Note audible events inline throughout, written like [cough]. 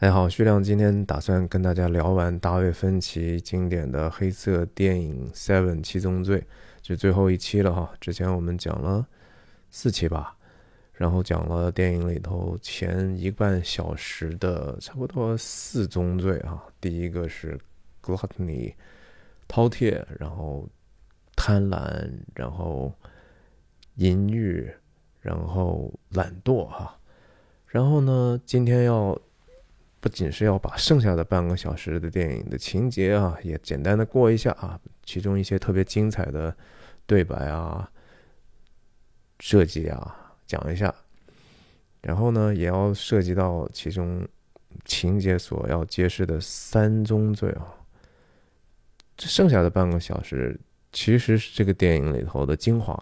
大家好，徐亮今天打算跟大家聊完大卫芬奇经典的黑色电影《Seven 七宗罪》，是最后一期了哈。之前我们讲了四期吧，然后讲了电影里头前一个半小时的差不多四宗罪啊。第一个是 gluttony 饕餮，然后贪婪，然后淫欲，然后懒惰哈。然后呢，今天要。不仅是要把剩下的半个小时的电影的情节啊，也简单的过一下啊，其中一些特别精彩的对白啊、设计啊讲一下，然后呢，也要涉及到其中情节所要揭示的三宗罪啊。这剩下的半个小时其实是这个电影里头的精华。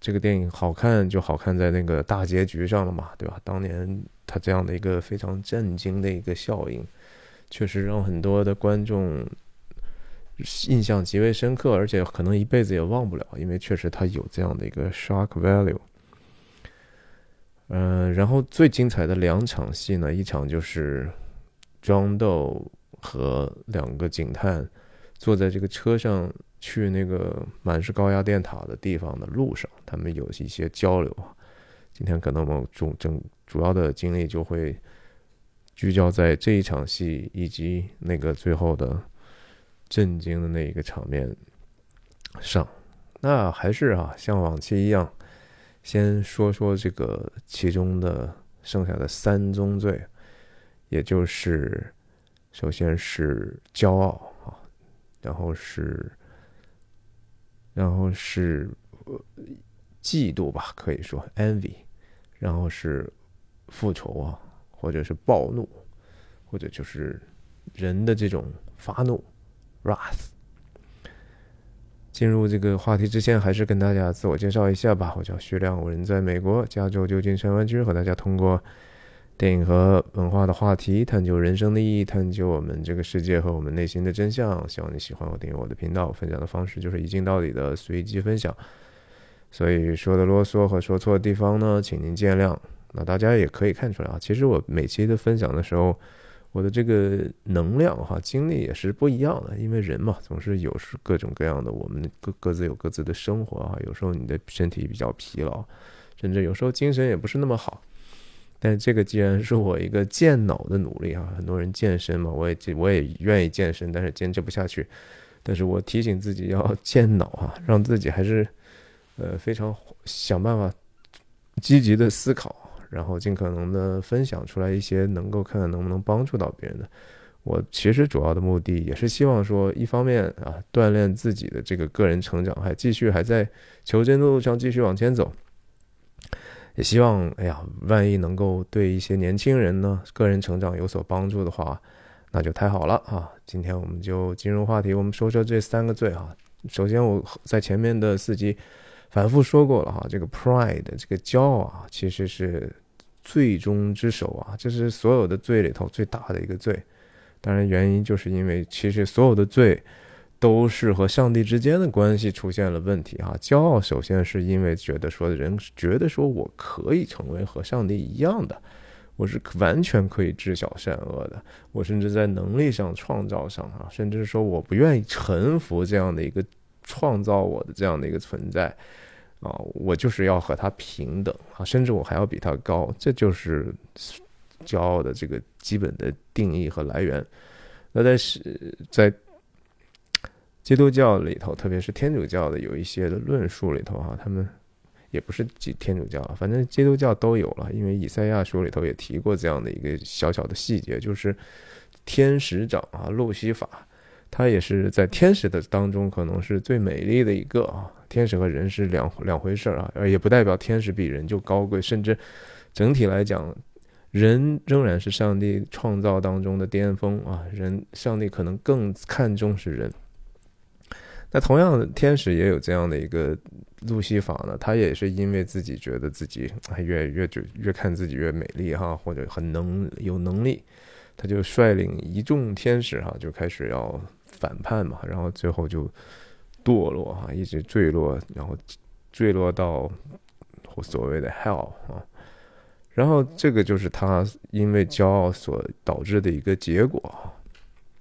这个电影好看就好看在那个大结局上了嘛，对吧？当年。他这样的一个非常震惊的一个效应，确实让很多的观众印象极为深刻，而且可能一辈子也忘不了，因为确实他有这样的一个 shock value。嗯，然后最精彩的两场戏呢，一场就是庄豆和两个警探坐在这个车上去那个满是高压电塔的地方的路上，他们有一些交流啊。今天可能我们主整主要的精力就会聚焦在这一场戏以及那个最后的震惊的那一个场面上。那还是啊，像往期一样，先说说这个其中的剩下的三宗罪，也就是首先是骄傲啊，然后是然后是嫉妒吧，可以说 envy。然后是复仇啊，或者是暴怒，或者就是人的这种发怒，wrath。进入这个话题之前，还是跟大家自我介绍一下吧。我叫徐亮，我人在美国加州旧金山湾区，和大家通过电影和文化的话题，探究人生的意义，探究我们这个世界和我们内心的真相。希望你喜欢我，订阅我的频道。分享的方式就是一镜到底的随机分享。所以说的啰嗦和说错的地方呢，请您见谅。那大家也可以看出来啊，其实我每期的分享的时候，我的这个能量哈、精力也是不一样的。因为人嘛，总是有是各种各样的，我们各各自有各自的生活啊。有时候你的身体比较疲劳，甚至有时候精神也不是那么好。但这个既然是我一个健脑的努力啊，很多人健身嘛，我也我也愿意健身，但是坚持不下去。但是我提醒自己要健脑啊，让自己还是。呃，非常想办法积极的思考，然后尽可能的分享出来一些能够看看能不能帮助到别人的。我其实主要的目的也是希望说，一方面啊，锻炼自己的这个个人成长，还继续还在求真的路上继续往前走。也希望，哎呀，万一能够对一些年轻人呢，个人成长有所帮助的话，那就太好了啊！今天我们就进入话题，我们说说这三个罪啊。首先，我在前面的四集。反复说过了哈，这个 pride 这个骄傲啊，其实是罪中之首啊，这是所有的罪里头最大的一个罪。当然，原因就是因为其实所有的罪都是和上帝之间的关系出现了问题哈。骄傲首先是因为觉得说人觉得说我可以成为和上帝一样的，我是完全可以知晓善恶的，我甚至在能力上、创造上啊，甚至说我不愿意臣服这样的一个。创造我的这样的一个存在，啊，我就是要和他平等啊，甚至我还要比他高，这就是骄傲的这个基本的定义和来源。那在是，在基督教里头，特别是天主教的有一些的论述里头，哈，他们也不是基天主教，反正基督教都有了，因为以赛亚书里头也提过这样的一个小小的细节，就是天使长啊，路西法。他也是在天使的当中，可能是最美丽的一个啊。天使和人是两两回事儿啊，也不代表天使比人就高贵。甚至整体来讲，人仍然是上帝创造当中的巅峰啊。人，上帝可能更看重是人。那同样，天使也有这样的一个路西法呢，他也是因为自己觉得自己越越就越看自己越美丽哈，或者很能有能力，他就率领一众天使哈，就开始要。反叛嘛，然后最后就堕落哈，一直坠落，然后坠落到所谓的 hell 啊。然后这个就是他因为骄傲所导致的一个结果。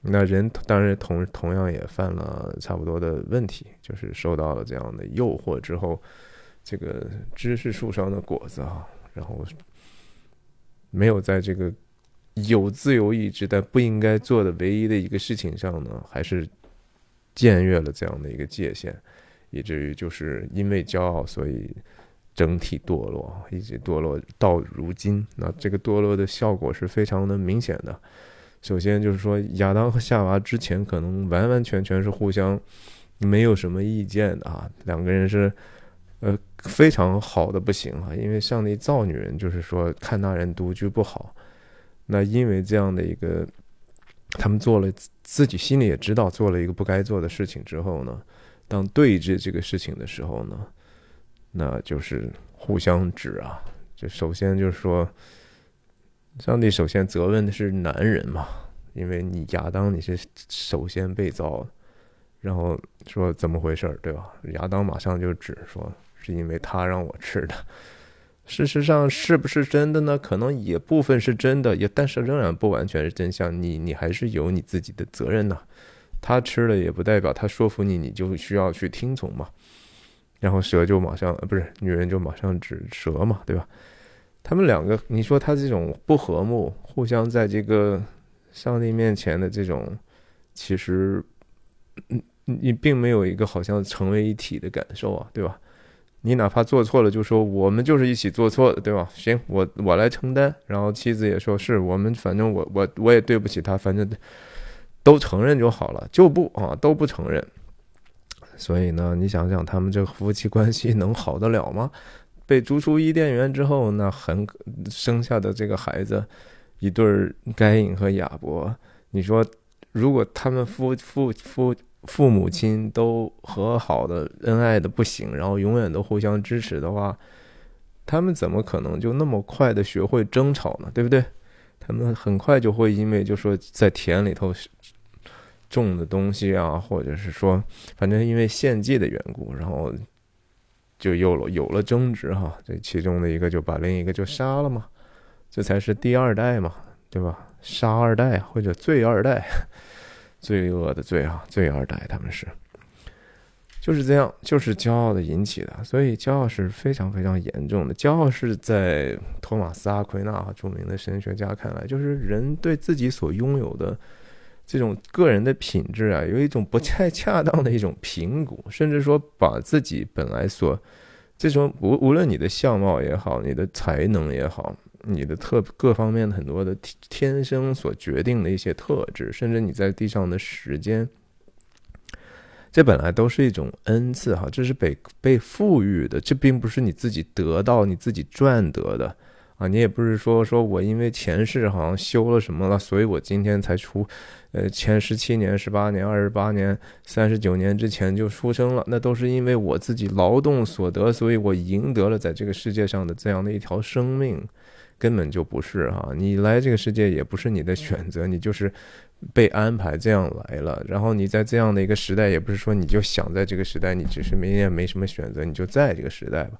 那人当然同同样也犯了差不多的问题，就是受到了这样的诱惑之后，这个知识树上的果子啊，然后没有在这个有自由意志但不应该做的唯一的一个事情上呢，还是僭越了这样的一个界限，以至于就是因为骄傲，所以整体堕落，一直堕落到如今。那这个堕落的效果是非常的明显的。首先就是说，亚当和夏娃之前可能完完全全是互相没有什么意见的啊，两个人是呃非常好的不行啊，因为上帝造女人就是说看那人独居不好，那因为这样的一个，他们做了自己心里也知道做了一个不该做的事情之后呢，当对峙这个事情的时候呢，那就是互相指啊，就首先就是说。上帝首先责问的是男人嘛，因为你亚当你是首先被造，然后说怎么回事儿，对吧？亚当马上就指说是因为他让我吃的。事实上是不是真的呢？可能也部分是真的，也但是仍然不完全是真相。你你还是有你自己的责任呐。他吃了也不代表他说服你，你就需要去听从嘛。然后蛇就马上不是女人就马上指蛇嘛，对吧？他们两个，你说他这种不和睦，互相在这个上帝面前的这种，其实，嗯，你并没有一个好像成为一体的感受啊，对吧？你哪怕做错了，就说我们就是一起做错的，对吧？行，我我来承担。然后妻子也说是我们，反正我我我也对不起他，反正都承认就好了，就不啊都不承认。所以呢，你想想他们这夫妻关系能好得了吗？被逐出伊甸园之后，那很生下的这个孩子，一对儿该隐和亚伯。你说，如果他们父父父父母亲都和好的恩爱的不行，然后永远都互相支持的话，他们怎么可能就那么快的学会争吵呢？对不对？他们很快就会因为就说在田里头种的东西啊，或者是说，反正因为献祭的缘故，然后。就有了有了争执哈，这其中的一个就把另一个就杀了嘛，这才是第二代嘛，对吧？杀二代或者罪二代，罪恶的罪啊，罪二代他们是，就是这样，就是骄傲的引起的，所以骄傲是非常非常严重的。骄傲是在托马斯阿奎那著名的神学家看来，就是人对自己所拥有的。这种个人的品质啊，有一种不太恰当的一种评估，甚至说把自己本来所这种无无论你的相貌也好，你的才能也好，你的特各方面的很多的天生所决定的一些特质，甚至你在地上的时间，这本来都是一种恩赐哈，这是被被赋予的，这并不是你自己得到、你自己赚得的。啊，你也不是说说我因为前世好像修了什么了，所以我今天才出，呃，前十七年、十八年、二十八年、三十九年之前就出生了，那都是因为我自己劳动所得，所以我赢得了在这个世界上的这样的一条生命，根本就不是哈，你来这个世界也不是你的选择，你就是被安排这样来了，然后你在这样的一个时代，也不是说你就想在这个时代，你只是没也没什么选择，你就在这个时代吧。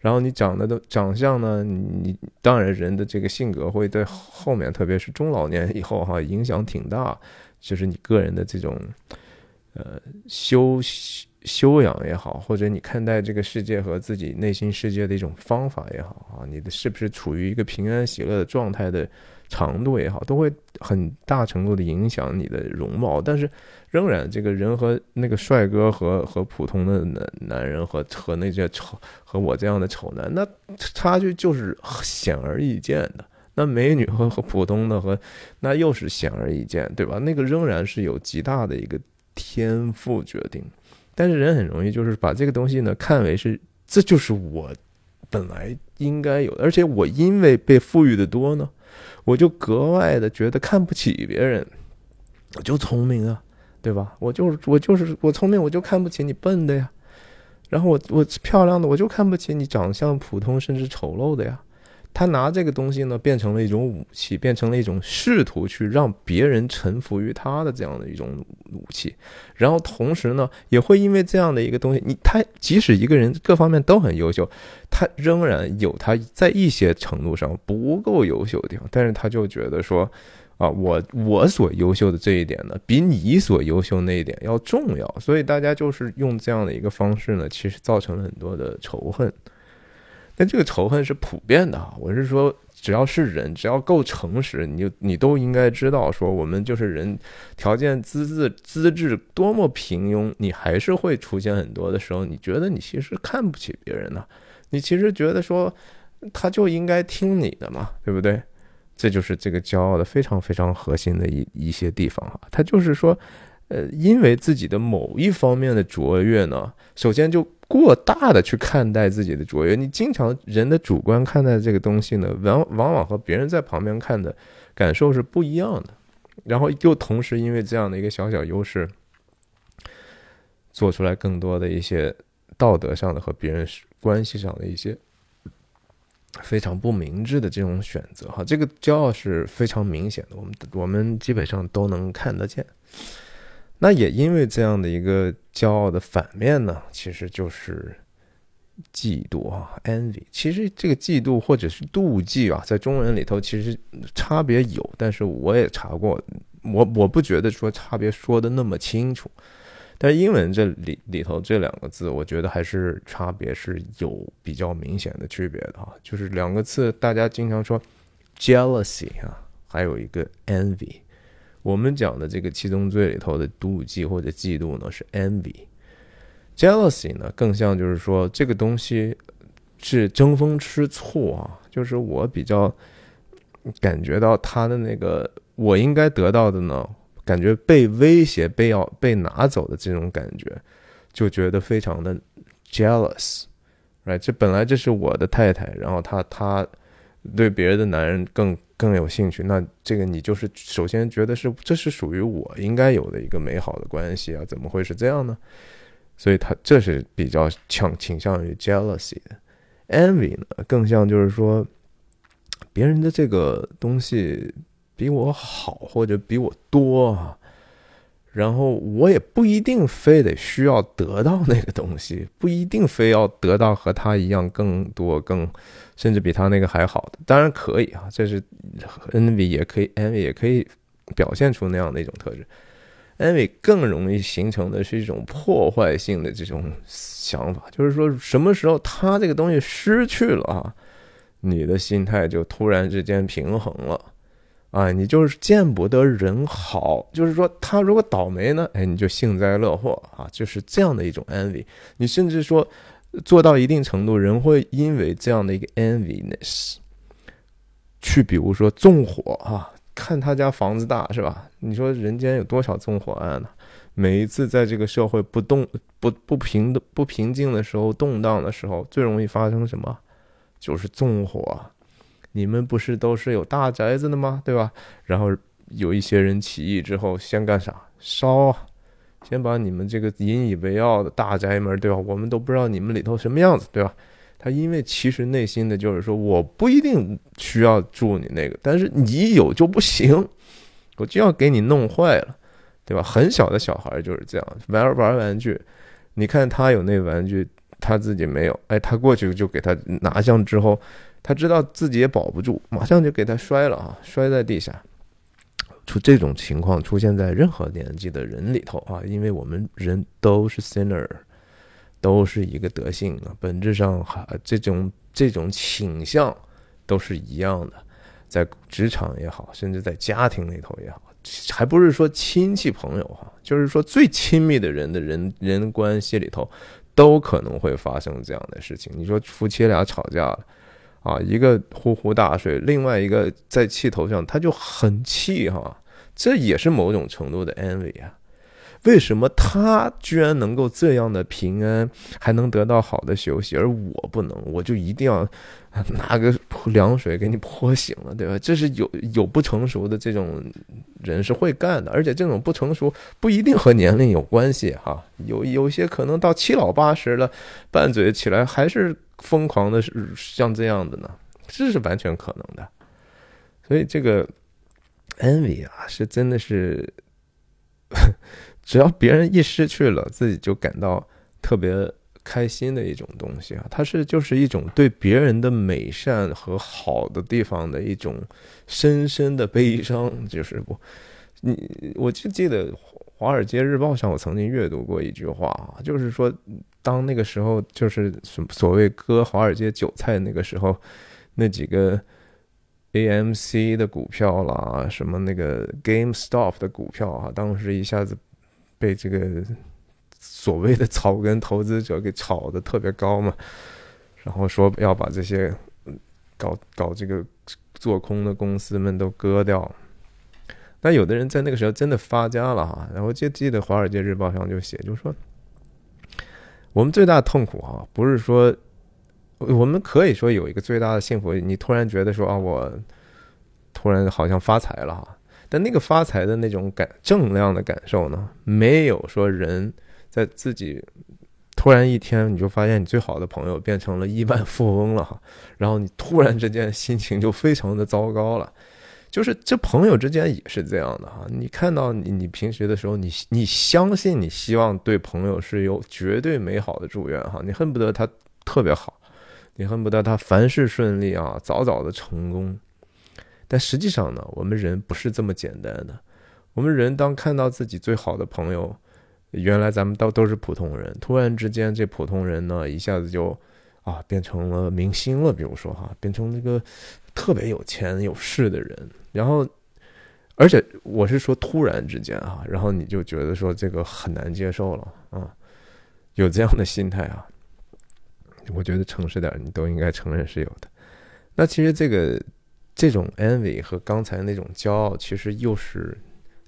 然后你长得的长相呢？你当然人的这个性格会在后面，特别是中老年以后哈，影响挺大。就是你个人的这种，呃，修修养也好，或者你看待这个世界和自己内心世界的一种方法也好啊，你的是不是处于一个平安喜乐的状态的？长度也好，都会很大程度的影响你的容貌。但是，仍然这个人和那个帅哥和和普通的男男人和和那些丑和我这样的丑男，那差距就是显而易见的。那美女和和普通的和那又是显而易见，对吧？那个仍然是有极大的一个天赋决定。但是人很容易就是把这个东西呢看为是这就是我本来应该有的，而且我因为被赋予的多呢。我就格外的觉得看不起别人，我就聪明啊，对吧？我就是我就是我聪明，我就看不起你笨的呀。然后我我漂亮的，我就看不起你长相普通甚至丑陋的呀。他拿这个东西呢，变成了一种武器，变成了一种试图去让别人臣服于他的这样的一种武器。然后同时呢，也会因为这样的一个东西，你他即使一个人各方面都很优秀，他仍然有他在一些程度上不够优秀的地方，但是他就觉得说，啊，我我所优秀的这一点呢，比你所优秀那一点要重要，所以大家就是用这样的一个方式呢，其实造成了很多的仇恨。但这个仇恨是普遍的啊！我是说，只要是人，只要够诚实，你就你都应该知道，说我们就是人，条件资质资质多么平庸，你还是会出现很多的时候，你觉得你其实看不起别人呢？你其实觉得说，他就应该听你的嘛，对不对？这就是这个骄傲的非常非常核心的一一些地方哈。他就是说，呃，因为自己的某一方面的卓越呢，首先就。过大的去看待自己的卓越，你经常人的主观看待这个东西呢，往往往和别人在旁边看的感受是不一样的。然后又同时因为这样的一个小小优势，做出来更多的一些道德上的和别人关系上的一些非常不明智的这种选择。哈，这个骄傲是非常明显的，我们我们基本上都能看得见。那也因为这样的一个骄傲的反面呢，其实就是嫉妒啊，envy。其实这个嫉妒或者是妒忌啊，在中文里头其实差别有，但是我也查过，我我不觉得说差别说的那么清楚。但英文这里里头这两个字，我觉得还是差别是有比较明显的区别的啊。就是两个字，大家经常说 jealousy 啊，还有一个 envy。我们讲的这个七宗罪里头的妒忌或者嫉妒呢，是 envy，jealousy 呢更像就是说这个东西是争风吃醋啊，就是我比较感觉到他的那个我应该得到的呢，感觉被威胁、被要被拿走的这种感觉，就觉得非常的 jealous，right？这本来这是我的太太，然后他他对别的男人更。更有兴趣，那这个你就是首先觉得是这是属于我应该有的一个美好的关系啊？怎么会是这样呢？所以他这是比较倾倾向于 jealousy，envy 呢更像就是说别人的这个东西比我好或者比我多啊。然后我也不一定非得需要得到那个东西，[laughs] 不一定非要得到和他一样更多、更甚至比他那个还好的。当然可以啊，这是 envy 也可以，envy 也可以表现出那样的一种特质。envy 更容易形成的是一种破坏性的这种想法，就是说什么时候他这个东西失去了啊，你的心态就突然之间平衡了。啊，你就是见不得人好，就是说他如果倒霉呢，哎，你就幸灾乐祸啊，就是这样的一种 envy。你甚至说做到一定程度，人会因为这样的一个 enviness 去，比如说纵火啊，看他家房子大是吧？你说人间有多少纵火案呢？每一次在这个社会不动不不平的不平静的时候，动荡的时候，最容易发生什么？就是纵火。你们不是都是有大宅子的吗？对吧？然后有一些人起义之后，先干啥？烧啊！先把你们这个引以为傲的大宅门，对吧？我们都不知道你们里头什么样子，对吧？他因为其实内心的就是说，我不一定需要住你那个，但是你有就不行，我就要给你弄坏了，对吧？很小的小孩就是这样，玩玩玩具，你看他有那玩具，他自己没有，哎，他过去就给他拿上之后。他知道自己也保不住，马上就给他摔了啊，摔在地下。出这种情况出现在任何年纪的人里头啊，因为我们人都是 sinner，都是一个德性啊，本质上哈这种这种倾向都是一样的，在职场也好，甚至在家庭里头也好，还不是说亲戚朋友哈，就是说最亲密的人的人人关系里头，都可能会发生这样的事情。你说夫妻俩吵架了。啊，一个呼呼大睡，另外一个在气头上，他就很气哈，这也是某种程度的 envy 啊。为什么他居然能够这样的平安，还能得到好的休息，而我不能？我就一定要拿个凉水给你泼醒了，对吧？这是有有不成熟的这种人是会干的，而且这种不成熟不一定和年龄有关系哈，有有些可能到七老八十了，拌嘴起来还是。疯狂的像这样的呢，这是完全可能的。所以这个 envy 啊，是真的是，只要别人一失去了，自己就感到特别开心的一种东西啊。它是就是一种对别人的美善和好的地方的一种深深的悲伤。就是我，你我就记得《华尔街日报》上，我曾经阅读过一句话啊，就是说，当那个时候就是所所谓割华尔街韭菜那个时候，那几个。AMC 的股票啦，什么那个 GameStop 的股票啊，当时一下子被这个所谓的草根投资者给炒的特别高嘛，然后说要把这些搞搞这个做空的公司们都割掉。但有的人在那个时候真的发家了哈，然后就记得《华尔街日报》上就写，就说我们最大的痛苦哈，不是说。我们可以说有一个最大的幸福，你突然觉得说啊，我突然好像发财了哈。但那个发财的那种感正量的感受呢，没有说人在自己突然一天你就发现你最好的朋友变成了亿万富翁了哈，然后你突然之间心情就非常的糟糕了。就是这朋友之间也是这样的哈，你看到你你平时的时候，你你相信你希望对朋友是有绝对美好的祝愿哈，你恨不得他特别好。你恨不得他凡事顺利啊，早早的成功。但实际上呢，我们人不是这么简单的。我们人当看到自己最好的朋友，原来咱们都都是普通人，突然之间这普通人呢，一下子就啊变成了明星了。比如说哈，变成那个特别有钱有势的人。然后，而且我是说突然之间啊，然后你就觉得说这个很难接受了啊，有这样的心态啊。我觉得诚实点，你都应该承认是有的。那其实这个这种 envy 和刚才那种骄傲，其实又是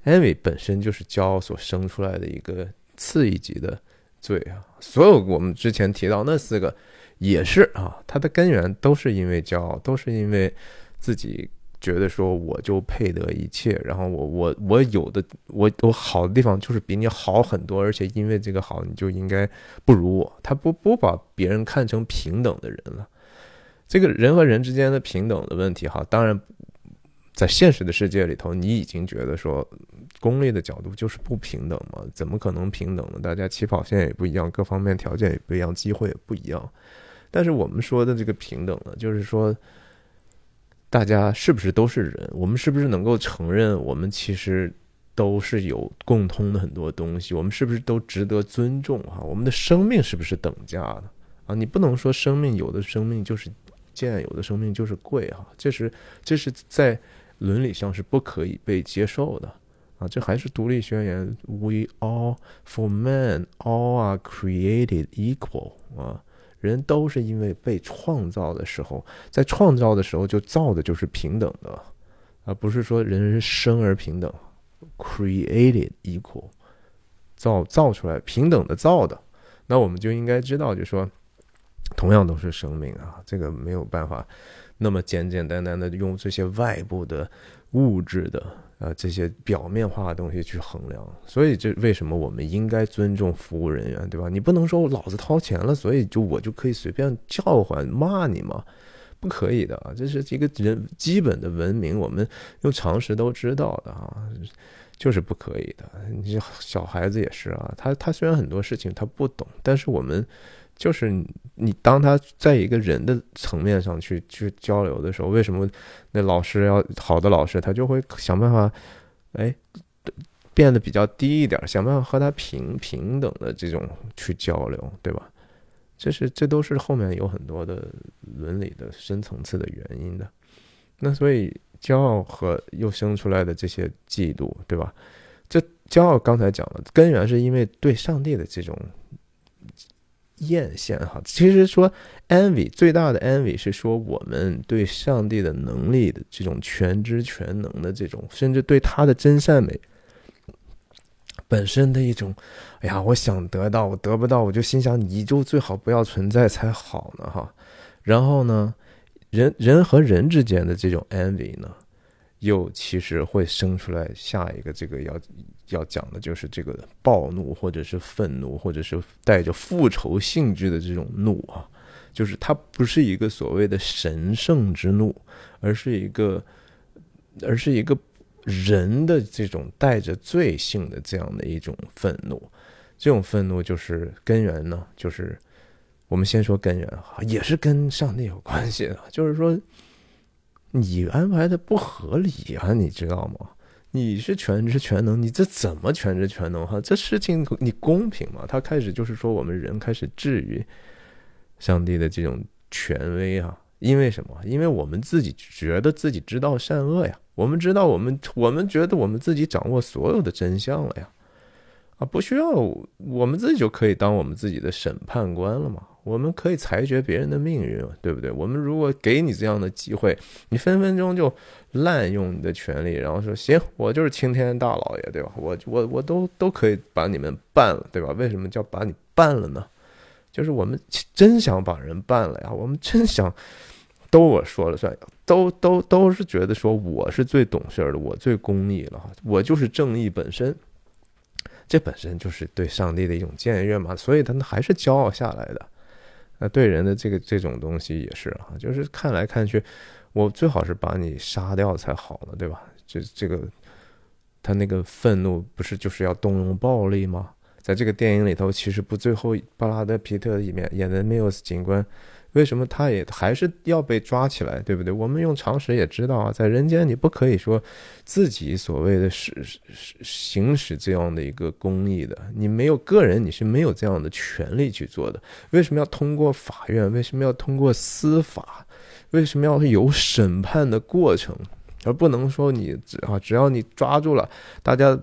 envy 本身就是骄傲所生出来的一个次一级的罪啊。所有我们之前提到那四个也是啊，它的根源都是因为骄傲，都是因为自己。觉得说我就配得一切，然后我我我有的我我好的地方就是比你好很多，而且因为这个好，你就应该不如我。他不不把别人看成平等的人了。这个人和人之间的平等的问题，哈，当然在现实的世界里头，你已经觉得说功利的角度就是不平等嘛？怎么可能平等呢？大家起跑线也不一样，各方面条件也不一样，机会也不一样。但是我们说的这个平等呢，就是说。大家是不是都是人？我们是不是能够承认，我们其实都是有共通的很多东西？我们是不是都值得尊重？哈，我们的生命是不是等价的？啊，你不能说生命有的生命就是贱，有的生命就是贵哈，这是这是在伦理上是不可以被接受的啊！这还是独立宣言，We all for men all are created equal 啊。人都是因为被创造的时候，在创造的时候就造的就是平等的，而不是说人人生而平等，created equal，造造出来平等的造的，那我们就应该知道，就说同样都是生命啊，这个没有办法那么简简单单的用这些外部的物质的。呃，这些表面化的东西去衡量，所以这为什么我们应该尊重服务人员，对吧？你不能说老子掏钱了，所以就我就可以随便叫唤骂你吗？不可以的啊，这是一个人基本的文明，我们用常识都知道的啊，就是不可以的。你小孩子也是啊，他他虽然很多事情他不懂，但是我们。就是你当他在一个人的层面上去去交流的时候，为什么那老师要好的老师，他就会想办法，哎，变得比较低一点，想办法和他平平等的这种去交流，对吧？这是这都是后面有很多的伦理的深层次的原因的。那所以骄傲和又生出来的这些嫉妒，对吧？这骄傲刚才讲了，根源是因为对上帝的这种。艳羡哈，其实说 envy 最大的 envy 是说我们对上帝的能力的这种全知全能的这种，甚至对他的真善美本身的一种，哎呀，我想得到，我得不到，我就心想你就最好不要存在才好呢哈。然后呢，人人和人之间的这种 envy 呢？又其实会生出来下一个这个要要讲的就是这个暴怒或者是愤怒或者是带着复仇性质的这种怒啊，就是它不是一个所谓的神圣之怒，而是一个，而是一个人的这种带着罪性的这样的一种愤怒。这种愤怒就是根源呢，就是我们先说根源哈，也是跟上帝有关系的，就是说你安排的不合理啊，你知道吗？你是全知全能，你这怎么全知全能？哈，这事情你公平吗？他开始就是说，我们人开始质疑上帝的这种权威啊，因为什么？因为我们自己觉得自己知道善恶呀，我们知道我们，我们觉得我们自己掌握所有的真相了呀，啊，不需要我们自己就可以当我们自己的审判官了嘛。我们可以裁决别人的命运，对不对？我们如果给你这样的机会，你分分钟就滥用你的权利，然后说行，我就是青天大老爷，对吧？我我我都都可以把你们办了，对吧？为什么叫把你办了呢？就是我们真想把人办了呀，我们真想都我说了算，都都都是觉得说我是最懂事的，我最公义了，我就是正义本身。这本身就是对上帝的一种僭越嘛，所以他们还是骄傲下来的。那对人的这个这种东西也是啊，就是看来看去，我最好是把你杀掉才好呢，对吧？这这个他那个愤怒不是就是要动用暴力吗？在这个电影里头，其实不最后布拉德皮特里面演的缪斯警官。为什么他也还是要被抓起来，对不对？我们用常识也知道啊，在人间你不可以说自己所谓的使使行使这样的一个公义的，你没有个人你是没有这样的权利去做的。为什么要通过法院？为什么要通过司法？为什么要有审判的过程？而不能说你只啊，只要你抓住了，大家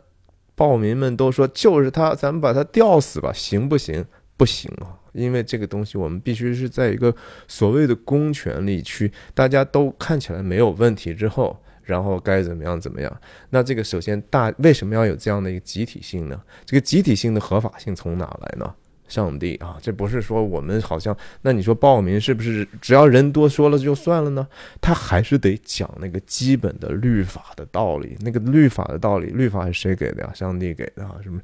暴民们都说就是他，咱们把他吊死吧，行不行？不行啊。因为这个东西，我们必须是在一个所谓的公权力区，大家都看起来没有问题之后，然后该怎么样怎么样。那这个首先大为什么要有这样的一个集体性呢？这个集体性的合法性从哪来呢？上帝啊，这不是说我们好像那你说报名是不是只要人多说了就算了呢？他还是得讲那个基本的律法的道理。那个律法的道理，律法是谁给的呀？上帝给的啊？什么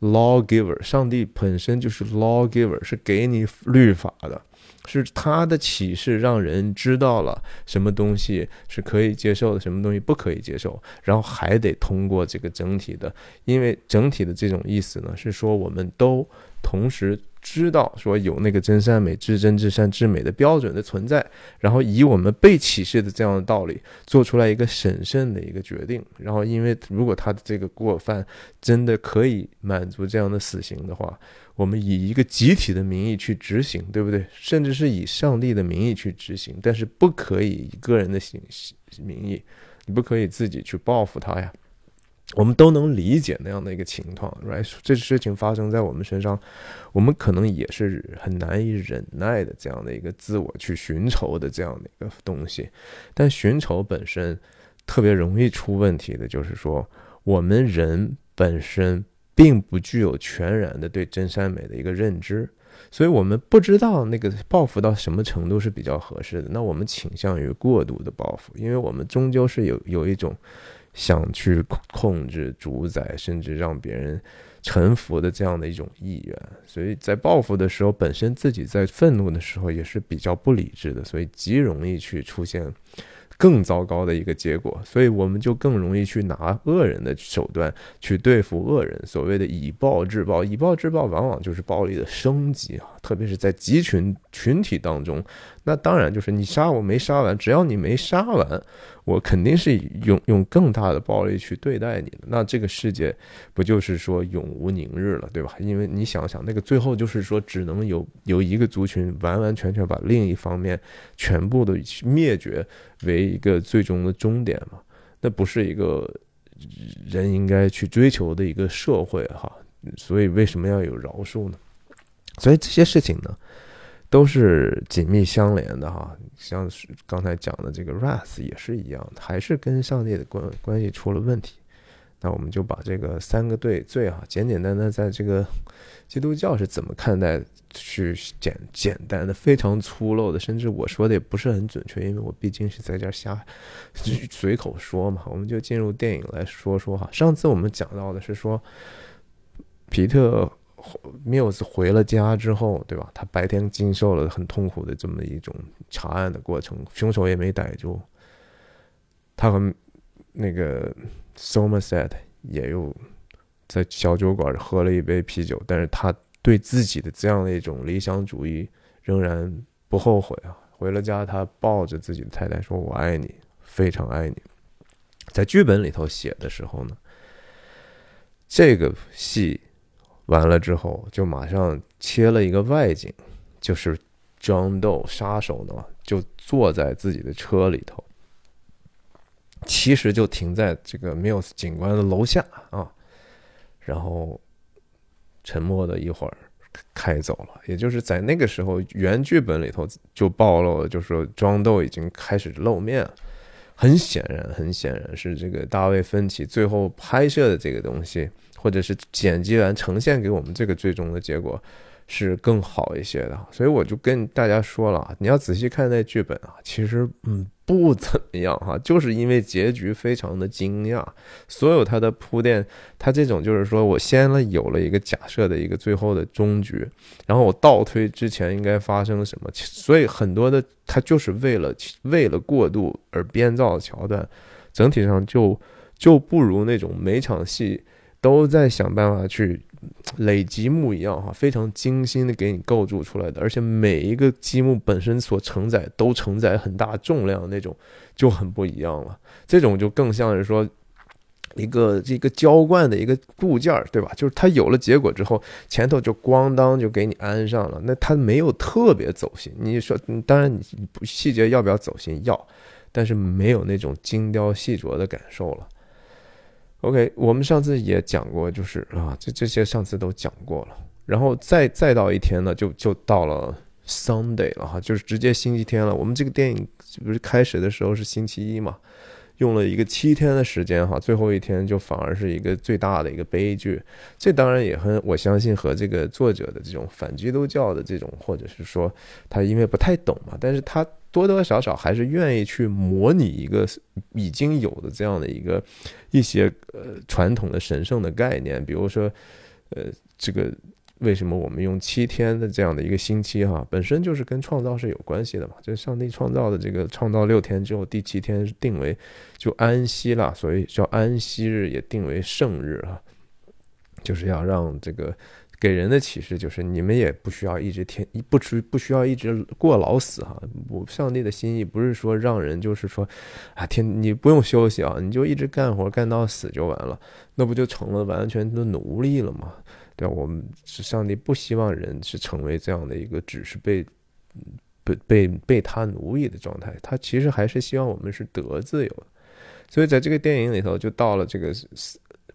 lawgiver？上帝本身就是 lawgiver，是给你律法的，是他的启示让人知道了什么东西是可以接受的，什么东西不可以接受，然后还得通过这个整体的，因为整体的这种意思呢，是说我们都。同时知道说有那个真善美、至真、至善、至美的标准的存在，然后以我们被启示的这样的道理做出来一个审慎的一个决定，然后因为如果他的这个过犯真的可以满足这样的死刑的话，我们以一个集体的名义去执行，对不对？甚至是以上帝的名义去执行，但是不可以以个人的行名义，你不可以自己去报复他呀。我们都能理解那样的一个情况，right？这事情发生在我们身上，我们可能也是很难以忍耐的这样的一个自我去寻仇的这样的一个东西。但寻仇本身特别容易出问题的，就是说我们人本身并不具有全然的对真善美的一个认知，所以我们不知道那个报复到什么程度是比较合适的。那我们倾向于过度的报复，因为我们终究是有有一种。想去控制、主宰，甚至让别人臣服的这样的一种意愿，所以在报复的时候，本身自己在愤怒的时候也是比较不理智的，所以极容易去出现更糟糕的一个结果。所以我们就更容易去拿恶人的手段去对付恶人，所谓的以暴制暴。以暴制暴往往就是暴力的升级啊，特别是在集群群体当中。那当然就是你杀我没杀完，只要你没杀完。我肯定是用用更大的暴力去对待你的，那这个世界不就是说永无宁日了，对吧？因为你想想，那个最后就是说，只能有有一个族群完完全全把另一方面全部的灭绝为一个最终的终点嘛？那不是一个人应该去追求的一个社会哈。所以为什么要有饶恕呢？所以这些事情呢？都是紧密相连的哈，像是刚才讲的这个 wrath 也是一样，还是跟上帝的关关系出了问题。那我们就把这个三个对罪哈，简简单单在这个基督教是怎么看待，去简简单的、非常粗陋的，甚至我说的也不是很准确，因为我毕竟是在这儿瞎随口说嘛。我们就进入电影来说说哈。上次我们讲到的是说，皮特缪斯回了家之后，对吧？他白天经受了很痛苦的这么一种查案的过程，凶手也没逮住。他和那个 Somerset 也又在小酒馆喝了一杯啤酒，但是他对自己的这样的一种理想主义仍然不后悔啊。回了家，他抱着自己的太太说：“我爱你，非常爱你。”在剧本里头写的时候呢，这个戏。完了之后，就马上切了一个外景，就是 John Doe 杀手呢，就坐在自己的车里头，其实就停在这个 Mills 警官的楼下啊，然后沉默了一会儿，开走了。也就是在那个时候，原剧本里头就暴露了，就是说 John Doe 已经开始露面。很显然，很显然是这个大卫芬奇最后拍摄的这个东西。或者是剪辑完呈现给我们这个最终的结果是更好一些的，所以我就跟大家说了，你要仔细看那剧本啊，其实嗯不怎么样哈，就是因为结局非常的惊讶，所有它的铺垫，它这种就是说我先了有了一个假设的一个最后的终局，然后我倒推之前应该发生什么，所以很多的它就是为了为了过渡而编造的桥段，整体上就就不如那种每场戏。都在想办法去累积木一样哈，非常精心的给你构筑出来的，而且每一个积木本身所承载都承载很大重量那种就很不一样了。这种就更像是说一个这个浇灌的一个部件儿，对吧？就是它有了结果之后，前头就咣当就给你安上了，那它没有特别走心。你说，当然你细节要不要走心要，但是没有那种精雕细琢的感受了。OK，我们上次也讲过，就是啊，这这些上次都讲过了，然后再再到一天呢，就就到了 Sunday 了哈，就是直接星期天了。我们这个电影不是开始的时候是星期一嘛，用了一个七天的时间哈，最后一天就反而是一个最大的一个悲剧。这当然也和我相信和这个作者的这种反基督教的这种，或者是说他因为不太懂嘛，但是他。多多少少还是愿意去模拟一个已经有的这样的一个一些呃传统的神圣的概念，比如说，呃，这个为什么我们用七天的这样的一个星期哈，本身就是跟创造是有关系的嘛。就是上帝创造的这个创造六天之后，第七天定为就安息了，所以叫安息日也定为圣日啊，就是要让这个。给人的启示就是，你们也不需要一直天不出不需要一直过劳死哈。我上帝的心意不是说让人就是说，啊天你不用休息啊，你就一直干活干到死就完了，那不就成了完全的奴隶了吗？对？我们是上帝不希望人是成为这样的一个只是被被被被他奴役的状态，他其实还是希望我们是得自由的。所以在这个电影里头，就到了这个。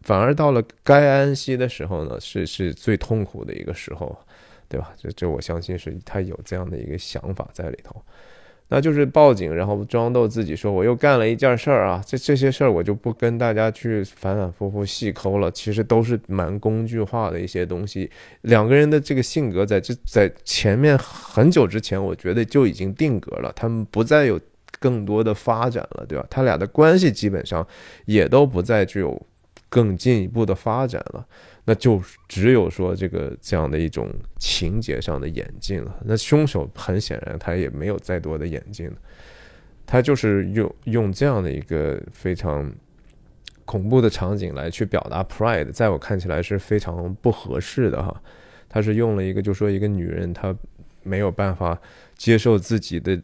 反而到了该安息的时候呢，是是最痛苦的一个时候，对吧？这这我相信是他有这样的一个想法在里头，那就是报警，然后装逗自己说我又干了一件事儿啊，这这些事儿我就不跟大家去反反复复细抠了，其实都是蛮工具化的一些东西。两个人的这个性格在这在前面很久之前，我觉得就已经定格了，他们不再有更多的发展了，对吧？他俩的关系基本上也都不再具有。更进一步的发展了，那就只有说这个这样的一种情节上的演进了。那凶手很显然他也没有再多的演进了，他就是用用这样的一个非常恐怖的场景来去表达 pride，在我看起来是非常不合适的哈。他是用了一个就说一个女人她没有办法接受自己的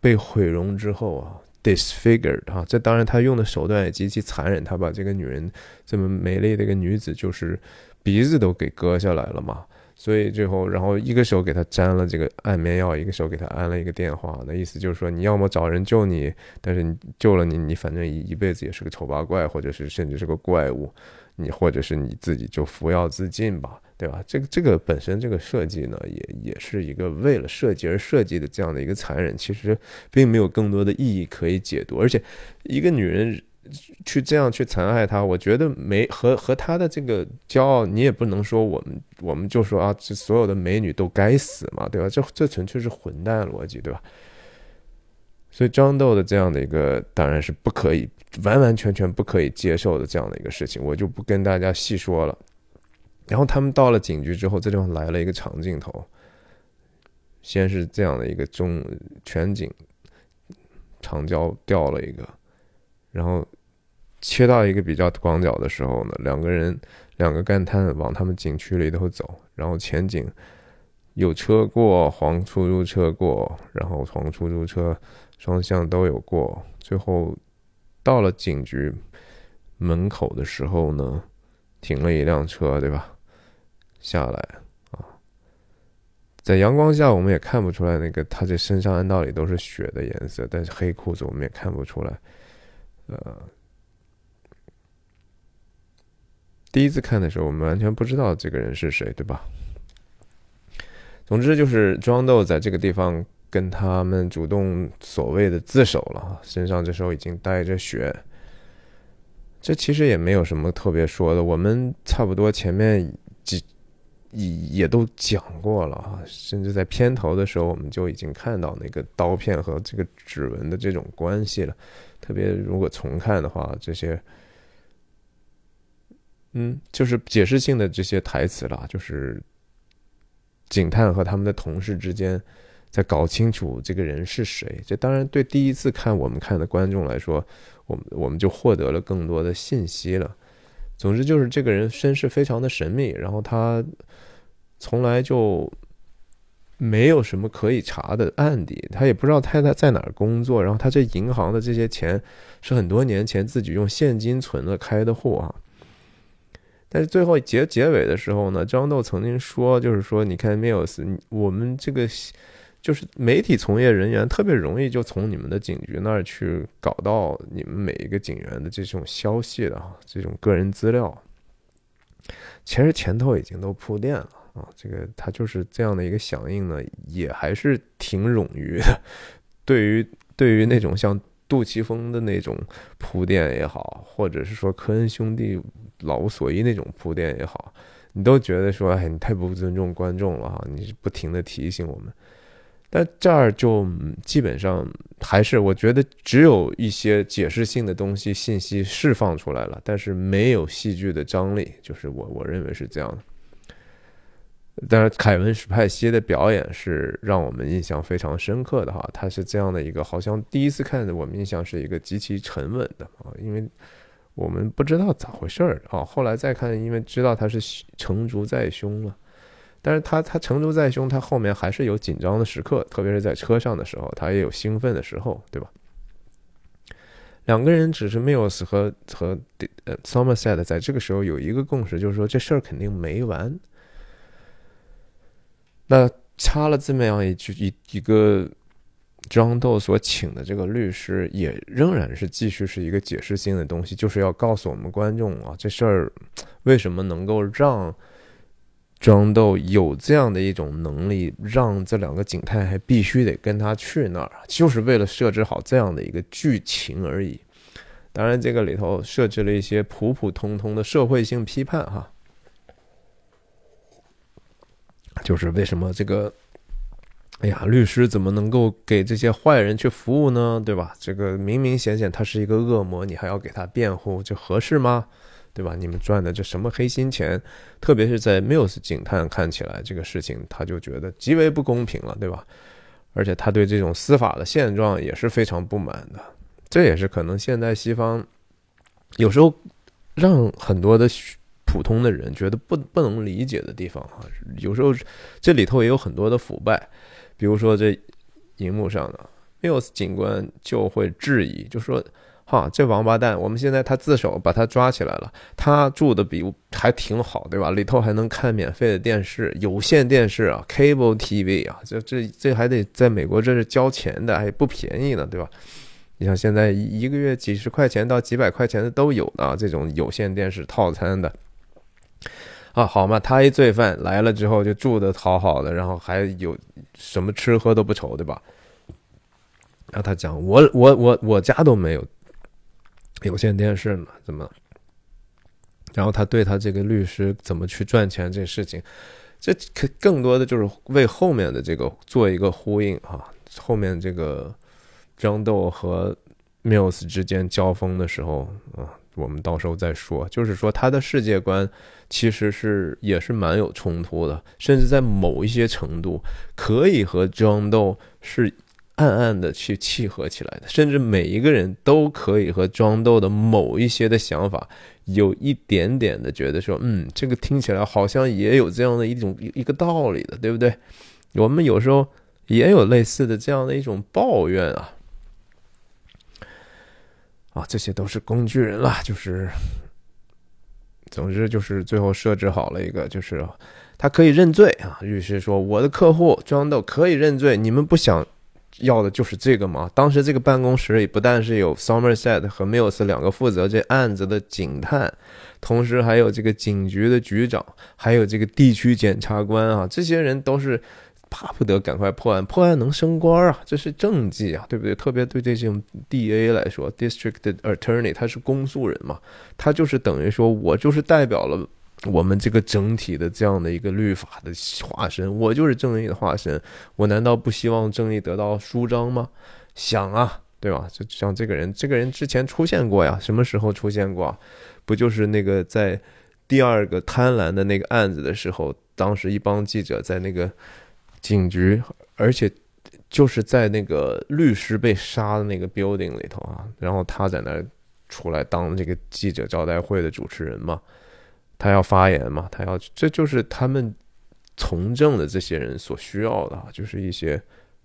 被毁容之后啊。Disfigured 哈，这当然他用的手段也极其残忍，他把这个女人这么美丽的一个女子，就是鼻子都给割下来了嘛。所以最后，然后一个手给他粘了这个安眠药，一个手给他安了一个电话，那意思就是说，你要么找人救你，但是你救了你，你反正一一辈子也是个丑八怪，或者是甚至是个怪物，你或者是你自己就服药自尽吧。对吧？这个这个本身这个设计呢，也也是一个为了设计而设计的这样的一个残忍，其实并没有更多的意义可以解读。而且，一个女人去这样去残害她，我觉得没和和她的这个骄傲，你也不能说我们我们就说啊，这所有的美女都该死嘛，对吧？这这纯粹是混蛋逻辑，对吧？所以张豆的这样的一个当然是不可以完完全全不可以接受的这样的一个事情，我就不跟大家细说了。然后他们到了警局之后，这地方来了一个长镜头，先是这样的一个中全景长焦掉了一个，然后切到一个比较广角的时候呢，两个人两个干探往他们景区里头走，然后前景有车过，黄出租车过，然后黄出租车双向都有过，最后到了警局门口的时候呢。停了一辆车，对吧？下来啊，在阳光下我们也看不出来那个他这身上按道理都是血的颜色，但是黑裤子我们也看不出来。呃，第一次看的时候，我们完全不知道这个人是谁，对吧？总之就是庄豆在这个地方跟他们主动所谓的自首了，身上这时候已经带着血。这其实也没有什么特别说的，我们差不多前面几也也都讲过了啊，甚至在片头的时候我们就已经看到那个刀片和这个指纹的这种关系了。特别如果重看的话，这些，嗯，就是解释性的这些台词啦，就是警探和他们的同事之间在搞清楚这个人是谁。这当然对第一次看我们看的观众来说。我们我们就获得了更多的信息了。总之就是这个人身世非常的神秘，然后他从来就没有什么可以查的案底，他也不知道他在在哪儿工作，然后他这银行的这些钱是很多年前自己用现金存的开的户啊。但是最后结结尾的时候呢，张豆曾经说，就是说，你看 m i l s 我们这个。就是媒体从业人员特别容易就从你们的警局那儿去搞到你们每一个警员的这种消息的啊，这种个人资料，其实前头已经都铺垫了啊。这个他就是这样的一个响应呢，也还是挺冗余的。对于对于那种像杜琪峰的那种铺垫也好，或者是说科恩兄弟老无所依那种铺垫也好，你都觉得说，哎，你太不尊重观众了哈！你不停的提醒我们。但这儿就基本上还是，我觉得只有一些解释性的东西信息释放出来了，但是没有戏剧的张力，就是我我认为是这样的。但是凯文史派西的表演是让我们印象非常深刻的哈，他是这样的一个，好像第一次看的我们印象是一个极其沉稳的啊，因为我们不知道咋回事儿啊，后来再看，因为知道他是成竹在胸了。但是他他成竹在胸，他后面还是有紧张的时刻，特别是在车上的时候，他也有兴奋的时候，对吧？两个人只是 Mills 和和呃 Somerset 在这个时候有一个共识，就是说这事儿肯定没完。那插了这么样一句一一个庄豆所请的这个律师，也仍然是继续是一个解释性的东西，就是要告诉我们观众啊，这事儿为什么能够让。庄豆有这样的一种能力，让这两个警探还必须得跟他去那儿，就是为了设置好这样的一个剧情而已。当然，这个里头设置了一些普普通通的社会性批判，哈，就是为什么这个，哎呀，律师怎么能够给这些坏人去服务呢？对吧？这个明明显显他是一个恶魔，你还要给他辩护，这合适吗？对吧？你们赚的这什么黑心钱？特别是在 Mills 警探看起来，这个事情他就觉得极为不公平了，对吧？而且他对这种司法的现状也是非常不满的。这也是可能现在西方有时候让很多的普通的人觉得不不能理解的地方啊。有时候这里头也有很多的腐败，比如说这荧幕上的 Mills 警官就会质疑，就说。哈，这王八蛋！我们现在他自首，把他抓起来了。他住的比还挺好，对吧？里头还能看免费的电视，有线电视啊，cable TV 啊，这这这还得在美国这是交钱的，还不便宜呢，对吧？你像现在一个月几十块钱到几百块钱的都有呢，这种有线电视套餐的。啊，好嘛，他一罪犯来了之后就住的好好的，然后还有什么吃喝都不愁，对吧？然后他讲，我我我我家都没有。有线电视嘛？怎么？然后他对他这个律师怎么去赚钱这事情，这可更多的就是为后面的这个做一个呼应啊。后面这个张豆和 Mills 之间交锋的时候啊，我们到时候再说。就是说，他的世界观其实是也是蛮有冲突的，甚至在某一些程度可以和庄豆是暗暗的去契合起来的，甚至每一个人都可以和庄豆的某一些的想法有一点点的觉得说，嗯，这个听起来好像也有这样的一种一个道理的，对不对？我们有时候也有类似的这样的一种抱怨啊。啊，这些都是工具人了，就是，总之就是最后设置好了一个，就是他可以认罪啊。律师说：“我的客户庄豆可以认罪，你们不想要的就是这个嘛？”当时这个办公室里不但是有 Somerset 和 Mills 两个负责这案子的警探，同时还有这个警局的局长，还有这个地区检察官啊，这些人都是。巴不得赶快破案，破案能升官啊，这是政绩啊，对不对？特别对这种 D.A 来说，District Attorney 他是公诉人嘛，他就是等于说我就是代表了我们这个整体的这样的一个律法的化身，我就是正义的化身，我难道不希望正义得到舒张吗？想啊，对吧？就像这个人，这个人之前出现过呀，什么时候出现过？不就是那个在第二个贪婪的那个案子的时候，当时一帮记者在那个。警局，而且就是在那个律师被杀的那个 building 里头啊，然后他在那出来当这个记者招待会的主持人嘛，他要发言嘛，他要，这就是他们从政的这些人所需要的，就是一些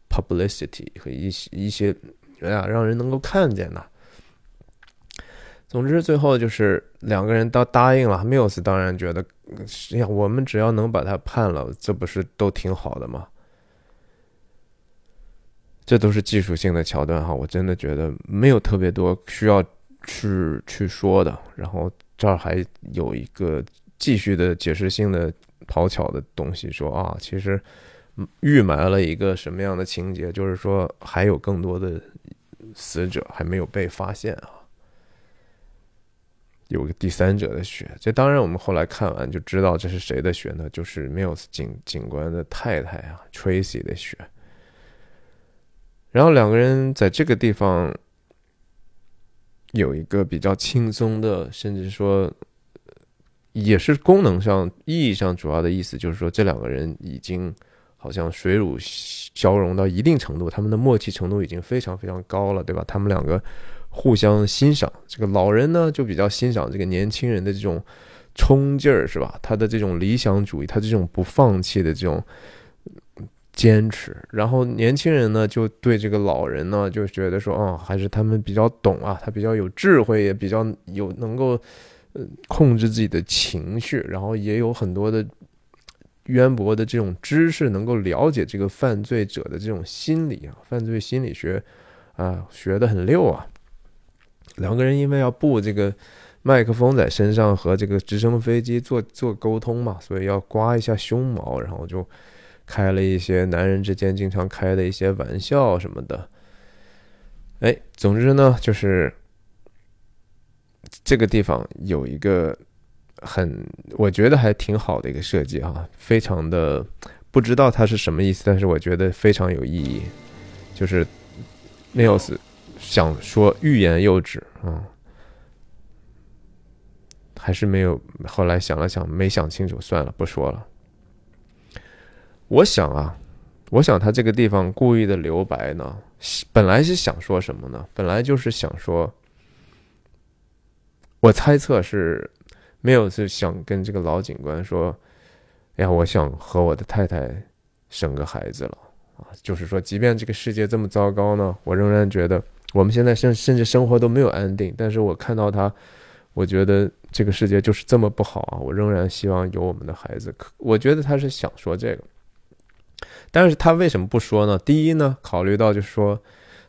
publicity 和一些一些哎呀，让人能够看见的。总之，最后就是两个人都答应了。Mills 当然觉得，哎呀，我们只要能把他判了，这不是都挺好的吗？这都是技术性的桥段哈，我真的觉得没有特别多需要去去说的。然后这儿还有一个继续的解释性的讨巧的东西，说啊，其实预埋了一个什么样的情节，就是说还有更多的死者还没有被发现啊。有个第三者的血，这当然我们后来看完就知道这是谁的血呢？就是 Mills 警警官的太太啊，Tracy 的血。然后两个人在这个地方有一个比较轻松的，甚至说也是功能上意义上主要的意思，就是说这两个人已经好像水乳交融到一定程度，他们的默契程度已经非常非常高了，对吧？他们两个。互相欣赏，这个老人呢就比较欣赏这个年轻人的这种冲劲儿，是吧？他的这种理想主义，他这种不放弃的这种坚持。然后年轻人呢就对这个老人呢就觉得说，哦，还是他们比较懂啊，他比较有智慧，也比较有能够呃控制自己的情绪，然后也有很多的渊博的这种知识，能够了解这个犯罪者的这种心理啊，犯罪心理学啊，学的很溜啊。两个人因为要布这个麦克风在身上和这个直升飞机做做沟通嘛，所以要刮一下胸毛，然后就开了一些男人之间经常开的一些玩笑什么的。哎，总之呢，就是这个地方有一个很我觉得还挺好的一个设计啊，非常的不知道它是什么意思，但是我觉得非常有意义，就是 Nils。想说欲言又止啊，还是没有。后来想了想，没想清楚，算了，不说了。我想啊，我想他这个地方故意的留白呢，本来是想说什么呢？本来就是想说，我猜测是没有是想跟这个老警官说，哎呀，我想和我的太太生个孩子了啊。就是说，即便这个世界这么糟糕呢，我仍然觉得。我们现在甚甚至生活都没有安定，但是我看到他，我觉得这个世界就是这么不好啊！我仍然希望有我们的孩子。可我觉得他是想说这个，但是他为什么不说呢？第一呢，考虑到就是说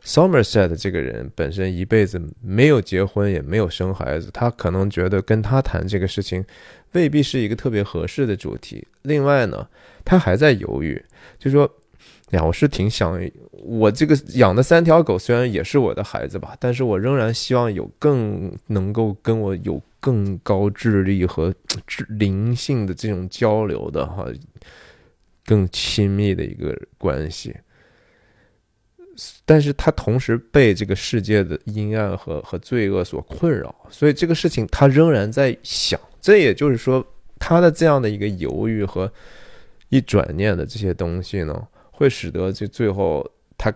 ，Somerset 这个人本身一辈子没有结婚，也没有生孩子，他可能觉得跟他谈这个事情未必是一个特别合适的主题。另外呢，他还在犹豫，就说。呀，我是挺想，我这个养的三条狗虽然也是我的孩子吧，但是我仍然希望有更能够跟我有更高智力和智灵性的这种交流的哈，更亲密的一个关系。但是他同时被这个世界的阴暗和和罪恶所困扰，所以这个事情他仍然在想。这也就是说，他的这样的一个犹豫和一转念的这些东西呢，会使得这最后他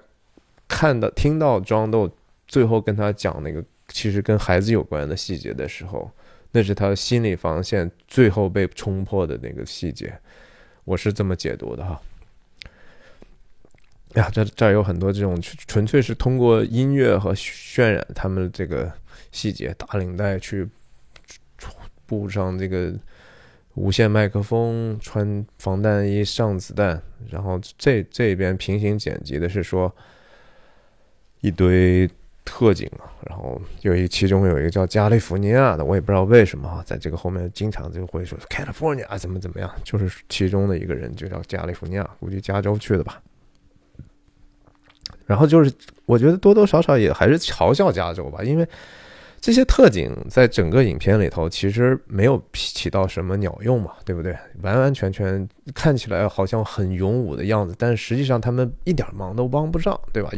看到听到庄豆最后跟他讲那个其实跟孩子有关的细节的时候，那是他心理防线最后被冲破的那个细节。我是这么解读的哈。呀，这这有很多这种纯粹是通过音乐和渲染他们这个细节，打领带去布上这个无线麦克风，穿防弹衣上子弹，然后这这边平行剪辑的是说一堆特警啊，然后有一其中有一个叫加利福尼亚的，我也不知道为什么在这个后面经常就会说 California 怎么怎么样，就是其中的一个人就叫加利福尼亚，估计加州去的吧。然后就是，我觉得多多少少也还是嘲笑加州吧，因为这些特警在整个影片里头其实没有起到什么鸟用嘛，对不对？完完全全看起来好像很勇武的样子，但实际上他们一点忙都帮不上，对吧？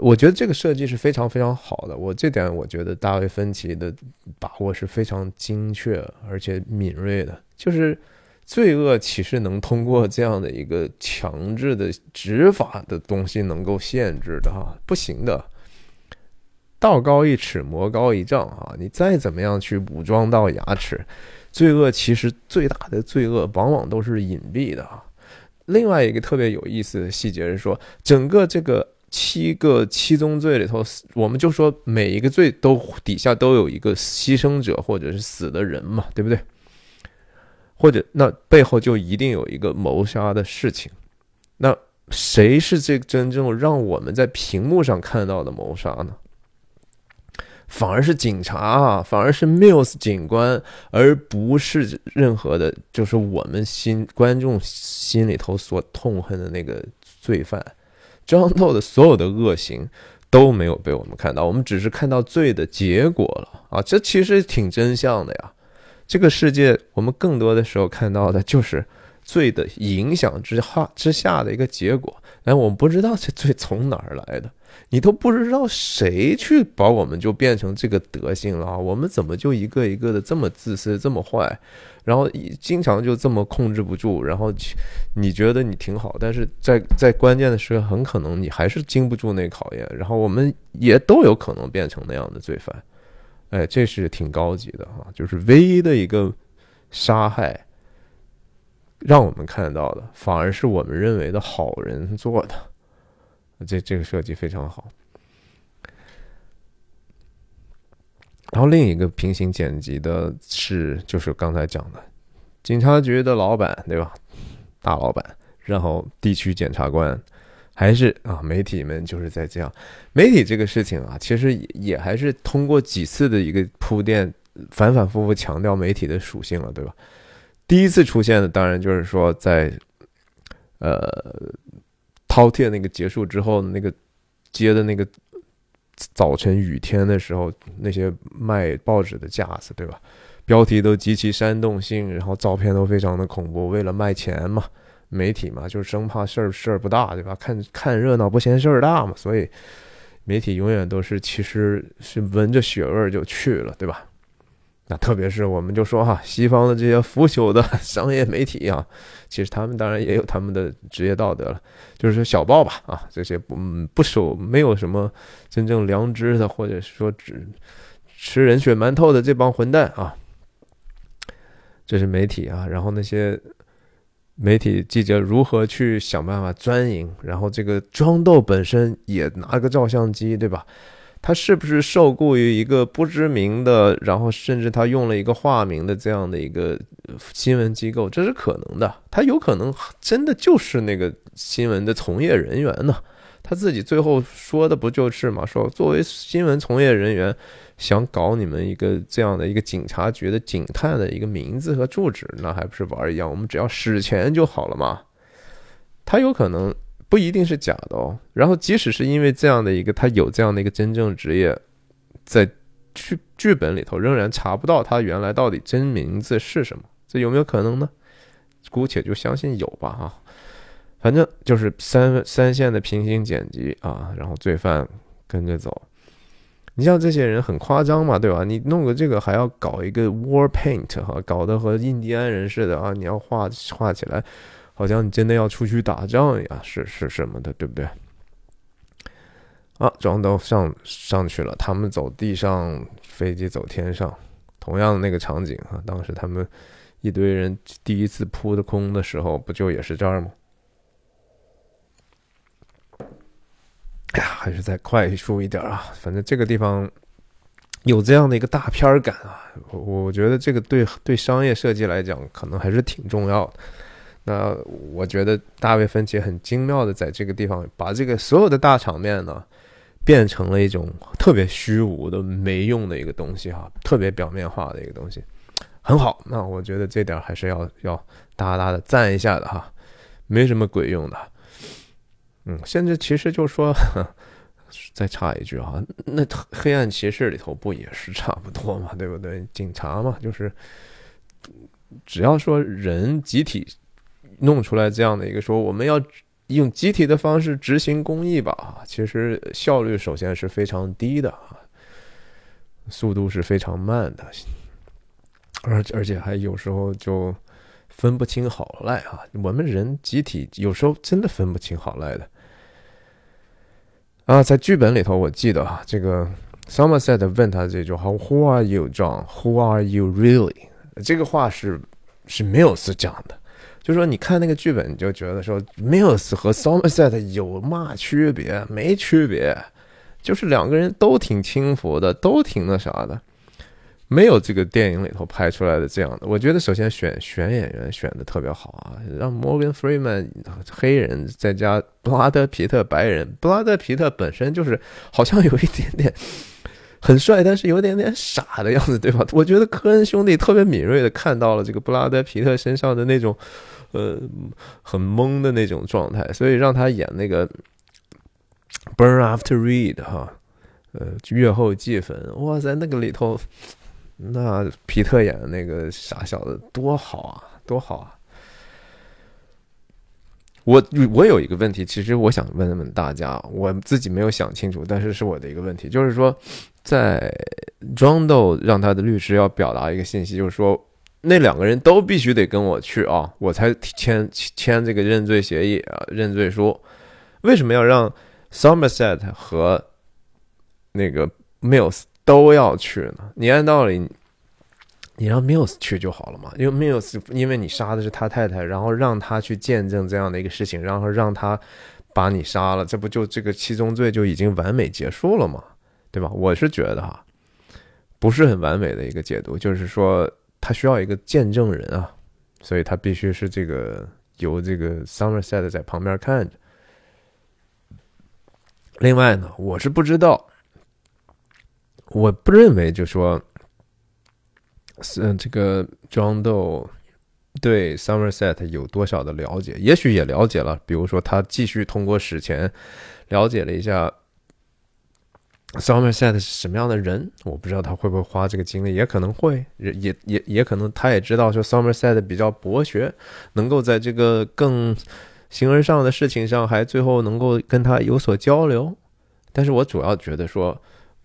我觉得这个设计是非常非常好的，我这点我觉得大卫芬奇的把握是非常精确而且敏锐的，就是。罪恶岂是能通过这样的一个强制的执法的东西能够限制的哈？不行的，道高一尺，魔高一丈啊！你再怎么样去武装到牙齿，罪恶其实最大的罪恶往往都是隐蔽的啊。另外一个特别有意思的细节是说，整个这个七个七宗罪里头，我们就说每一个罪都底下都有一个牺牲者或者是死的人嘛，对不对？或者那背后就一定有一个谋杀的事情，那谁是这真正让我们在屏幕上看到的谋杀呢？反而是警察，啊反而是 Mills 警官，而不是任何的，就是我们心观众心里头所痛恨的那个罪犯。张豆的所有的恶行都没有被我们看到，我们只是看到罪的结果了啊！这其实挺真相的呀。这个世界，我们更多的时候看到的就是罪的影响之下之下的一个结果。但我们不知道这罪从哪儿来的，你都不知道谁去把我们就变成这个德性了。我们怎么就一个一个的这么自私、这么坏，然后经常就这么控制不住？然后你觉得你挺好，但是在在关键的时候，很可能你还是经不住那考验。然后我们也都有可能变成那样的罪犯。哎，这是挺高级的哈，就是唯一的一个杀害，让我们看到的，反而是我们认为的好人做的，这这个设计非常好。然后另一个平行剪辑的是，就是刚才讲的，警察局的老板对吧？大老板，然后地区检察官。还是啊，媒体们就是在这样，媒体这个事情啊，其实也也还是通过几次的一个铺垫，反反复复强调媒体的属性了，对吧？第一次出现的当然就是说，在呃饕餮那个结束之后，那个接的那个早晨雨天的时候，那些卖报纸的架子，对吧？标题都极其煽动性，然后照片都非常的恐怖，为了卖钱嘛。媒体嘛，就是生怕事儿事儿不大，对吧？看看热闹不嫌事儿大嘛，所以媒体永远都是其实是闻着血味儿就去了，对吧？特别是我们就说哈，西方的这些腐朽的 [laughs] 商业媒体啊，其实他们当然也有他们的职业道德了，就是小报吧啊，这些不不守没有什么真正良知的，或者说只吃人血馒头的这帮混蛋啊，这是媒体啊，然后那些。媒体记者如何去想办法钻营？然后这个庄豆本身也拿个照相机，对吧？他是不是受雇于一个不知名的，然后甚至他用了一个化名的这样的一个新闻机构？这是可能的。他有可能真的就是那个新闻的从业人员呢？他自己最后说的不就是嘛？说作为新闻从业人员。想搞你们一个这样的一个警察局的警探的一个名字和住址，那还不是玩一样？我们只要使钱就好了嘛。他有可能不一定是假的哦。然后，即使是因为这样的一个，他有这样的一个真正职业，在剧剧本里头仍然查不到他原来到底真名字是什么，这有没有可能呢？姑且就相信有吧，哈。反正就是三三线的平行剪辑啊，然后罪犯跟着走。你像这些人很夸张嘛，对吧？你弄个这个还要搞一个 war paint 哈，搞得和印第安人似的啊！你要画画起来，好像你真的要出去打仗呀，是是什么的，对不对？啊，装都上上去了，他们走地上，飞机走天上，同样的那个场景啊，当时他们一堆人第一次扑的空的时候，不就也是这儿吗？哎呀，还是再快速一点啊！反正这个地方有这样的一个大片儿感啊，我我觉得这个对对商业设计来讲，可能还是挺重要的。那我觉得大卫芬奇很精妙的在这个地方把这个所有的大场面呢。变成了一种特别虚无的、没用的一个东西哈，特别表面化的一个东西，很好。那我觉得这点还是要要大大的赞一下的哈，没什么鬼用的。嗯，甚至其实就说，再插一句哈，那黑暗骑士里头不也是差不多嘛，对不对？警察嘛，就是只要说人集体弄出来这样的一个说，我们要。用集体的方式执行公益吧，其实效率首先是非常低的啊，速度是非常慢的，而而且还有时候就分不清好赖啊。我们人集体有时候真的分不清好赖的啊。在剧本里头，我记得啊，这个 Somerset 问他这句话：“Who are you, John? Who are you really？” 这个话是是没有是讲的。就说你看那个剧本，你就觉得说 Mills 和 Somerset 有嘛区别？没区别，就是两个人都挺轻浮的，都挺那啥的，没有这个电影里头拍出来的这样的。我觉得首先选选演员选的特别好啊，让 Morgan Freeman 黑人再加布拉德皮特白人，布拉德皮特本身就是好像有一点点。很帅，但是有点点傻的样子，对吧？我觉得科恩兄弟特别敏锐的看到了这个布拉德皮特身上的那种，呃，很懵的那种状态，所以让他演那个《Burn After Read》哈，呃，月后祭坟。哇塞，那个里头，那皮特演的那个傻小子多好啊，多好啊！我我有一个问题，其实我想问问大家，我自己没有想清楚，但是是我的一个问题，就是说。在庄豆让他的律师要表达一个信息，就是说那两个人都必须得跟我去啊，我才签签这个认罪协议啊，认罪书。为什么要让 Somerset 和那个 Mills 都要去呢？你按道理，你让 Mills 去就好了嘛，因为 Mills 因为你杀的是他太太，然后让他去见证这样的一个事情，然后让他把你杀了，这不就这个七宗罪就已经完美结束了吗？对吧？我是觉得哈，不是很完美的一个解读，就是说他需要一个见证人啊，所以他必须是这个由这个 Somerset 在旁边看着。另外呢，我是不知道，我不认为就说，是这个 John Doe 对 Somerset 有多少的了解，也许也了解了，比如说他继续通过史前了解了一下。Somerset 是什么样的人？我不知道他会不会花这个精力，也可能会，也也也可能他也知道说 Somerset 比较博学，能够在这个更形而上的事情上还最后能够跟他有所交流。但是我主要觉得说，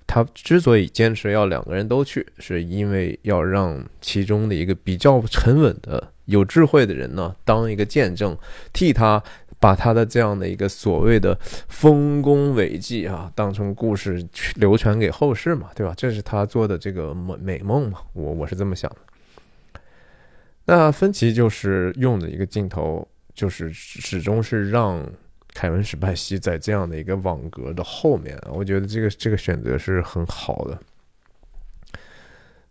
他之所以坚持要两个人都去，是因为要让其中的一个比较沉稳的、有智慧的人呢，当一个见证，替他。把他的这样的一个所谓的丰功伟绩啊，当成故事流传给后世嘛，对吧？这是他做的这个美美梦嘛，我我是这么想的。那芬奇就是用的一个镜头，就是始终是让凯文史派西在这样的一个网格的后面，我觉得这个这个选择是很好的。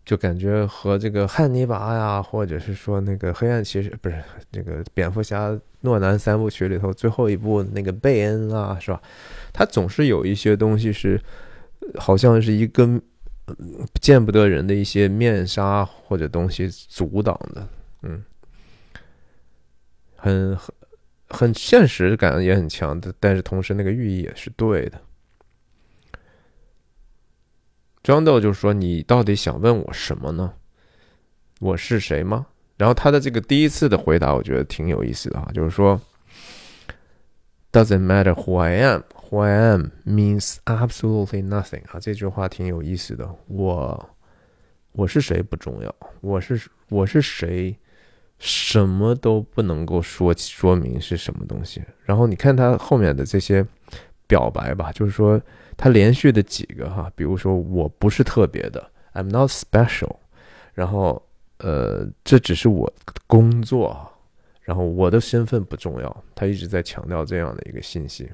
就感觉和这个汉尼拔呀，或者是说那个黑暗骑士，不是那个蝙蝠侠诺兰三部曲里头最后一部那个贝恩啊，是吧？他总是有一些东西是，好像是一个见不得人的一些面纱或者东西阻挡的，嗯，很很很现实感也很强的，但是同时那个寓意也是对的。庄豆就说：“你到底想问我什么呢？我是谁吗？”然后他的这个第一次的回答，我觉得挺有意思的啊，就是说，doesn't matter who I am. Who I am means absolutely nothing 啊，这句话挺有意思的。我我是谁不重要，我是我是谁，什么都不能够说说明是什么东西。然后你看他后面的这些表白吧，就是说他连续的几个哈，比如说我不是特别的，I'm not special。然后呃，这只是我工作，然后我的身份不重要。他一直在强调这样的一个信息。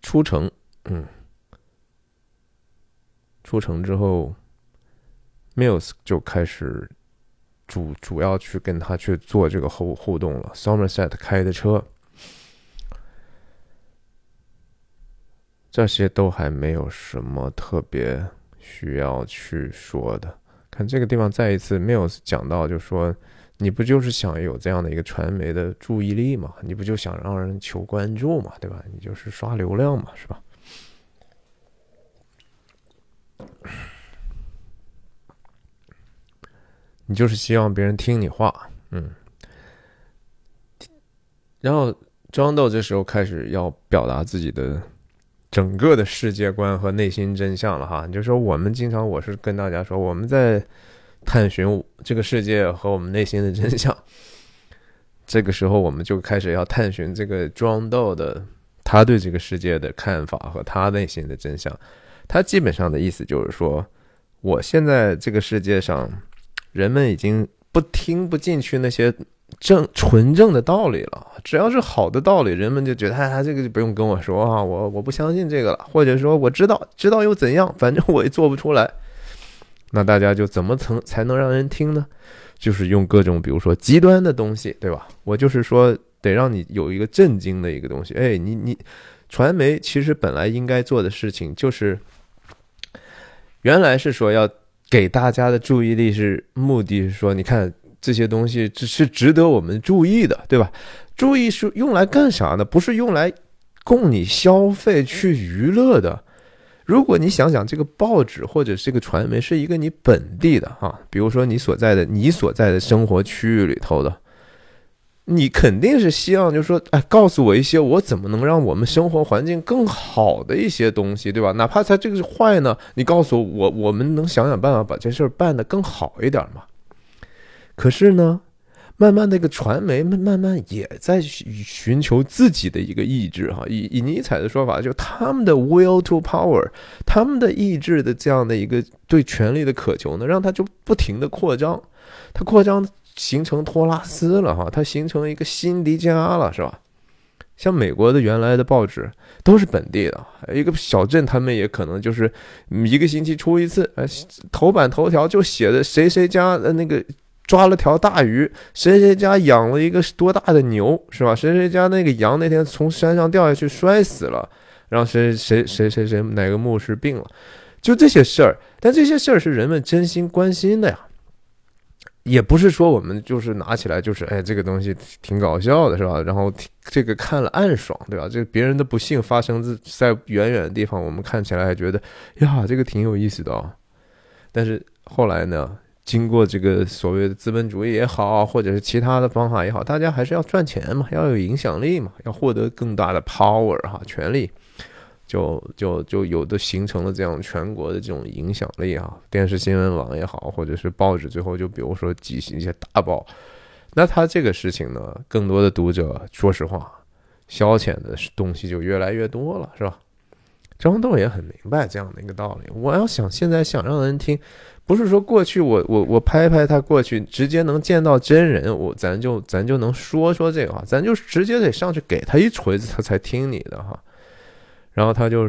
出城，嗯，出城之后，Mills 就开始主主要去跟他去做这个互互动了。Somerset 开的车，这些都还没有什么特别需要去说的。看这个地方，再一次 Mills 讲到，就说。你不就是想有这样的一个传媒的注意力嘛？你不就想让人求关注嘛？对吧？你就是刷流量嘛，是吧？你就是希望别人听你话，嗯。然后庄豆这时候开始要表达自己的整个的世界观和内心真相了哈。就说我们经常，我是跟大家说，我们在。探寻这个世界和我们内心的真相。这个时候，我们就开始要探寻这个庄道的他对这个世界的看法和他内心的真相。他基本上的意思就是说，我现在这个世界上，人们已经不听不进去那些正纯正的道理了。只要是好的道理，人们就觉得，哎，这个就不用跟我说啊，我我不相信这个了，或者说我知道，知道又怎样？反正我也做不出来。那大家就怎么曾才能让人听呢？就是用各种，比如说极端的东西，对吧？我就是说，得让你有一个震惊的一个东西。哎，你你，传媒其实本来应该做的事情，就是原来是说要给大家的注意力是目的是说，你看这些东西只是值得我们注意的，对吧？注意是用来干啥呢？不是用来供你消费去娱乐的。如果你想想这个报纸或者这个传媒是一个你本地的哈，比如说你所在的你所在的生活区域里头的，你肯定是希望就是说，哎，告诉我一些我怎么能让我们生活环境更好的一些东西，对吧？哪怕它这个是坏呢，你告诉我，我们能想想办法把这事儿办得更好一点嘛？可是呢？慢慢，那个传媒慢慢慢也在寻求自己的一个意志，哈，以以尼采的说法，就他们的 will to power，他们的意志的这样的一个对权力的渴求呢，让他就不停的扩张，他扩张形成托拉斯了，哈，他形成了一个新迪加了，是吧？像美国的原来的报纸都是本地的，一个小镇，他们也可能就是一个星期出一次，呃，头版头条就写的谁谁家的那个。抓了条大鱼，谁谁家养了一个多大的牛，是吧？谁谁家那个羊那天从山上掉下去摔死了，然后谁谁谁谁谁哪个牧师病了，就这些事儿。但这些事儿是人们真心关心的呀，也不是说我们就是拿起来就是哎这个东西挺搞笑的，是吧？然后这个看了暗爽，对吧？这别人的不幸发生在在远远的地方，我们看起来还觉得呀这个挺有意思的啊。但是后来呢？经过这个所谓的资本主义也好，或者是其他的方法也好，大家还是要赚钱嘛，要有影响力嘛，要获得更大的 power 哈，权力，就就就有的形成了这样全国的这种影响力啊，电视新闻网也好，或者是报纸，最后就比如说几一些大报，那他这个事情呢，更多的读者，说实话，消遣的东西就越来越多了，是吧？张豆也很明白这样的一个道理，我要想现在想让人听。不是说过去我我我拍拍他过去直接能见到真人，我咱就咱就能说说这个话，咱就直接得上去给他一锤子，他才听你的哈。然后他就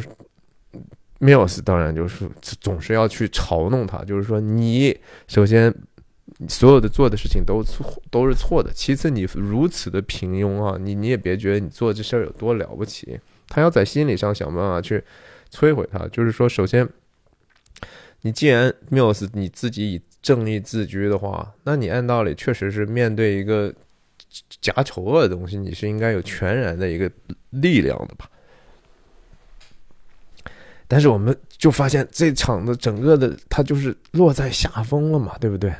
Mills 当然就是总是要去嘲弄他，就是说你首先所有的做的事情都错都是错的，其次你如此的平庸啊，你你也别觉得你做这事儿有多了不起。他要在心理上想办法去摧毁他，就是说首先。你既然缪斯你自己以正义自居的话，那你按道理确实是面对一个假丑恶的东西，你是应该有全然的一个力量的吧？但是我们就发现这场的整个的他就是落在下风了嘛，对不对？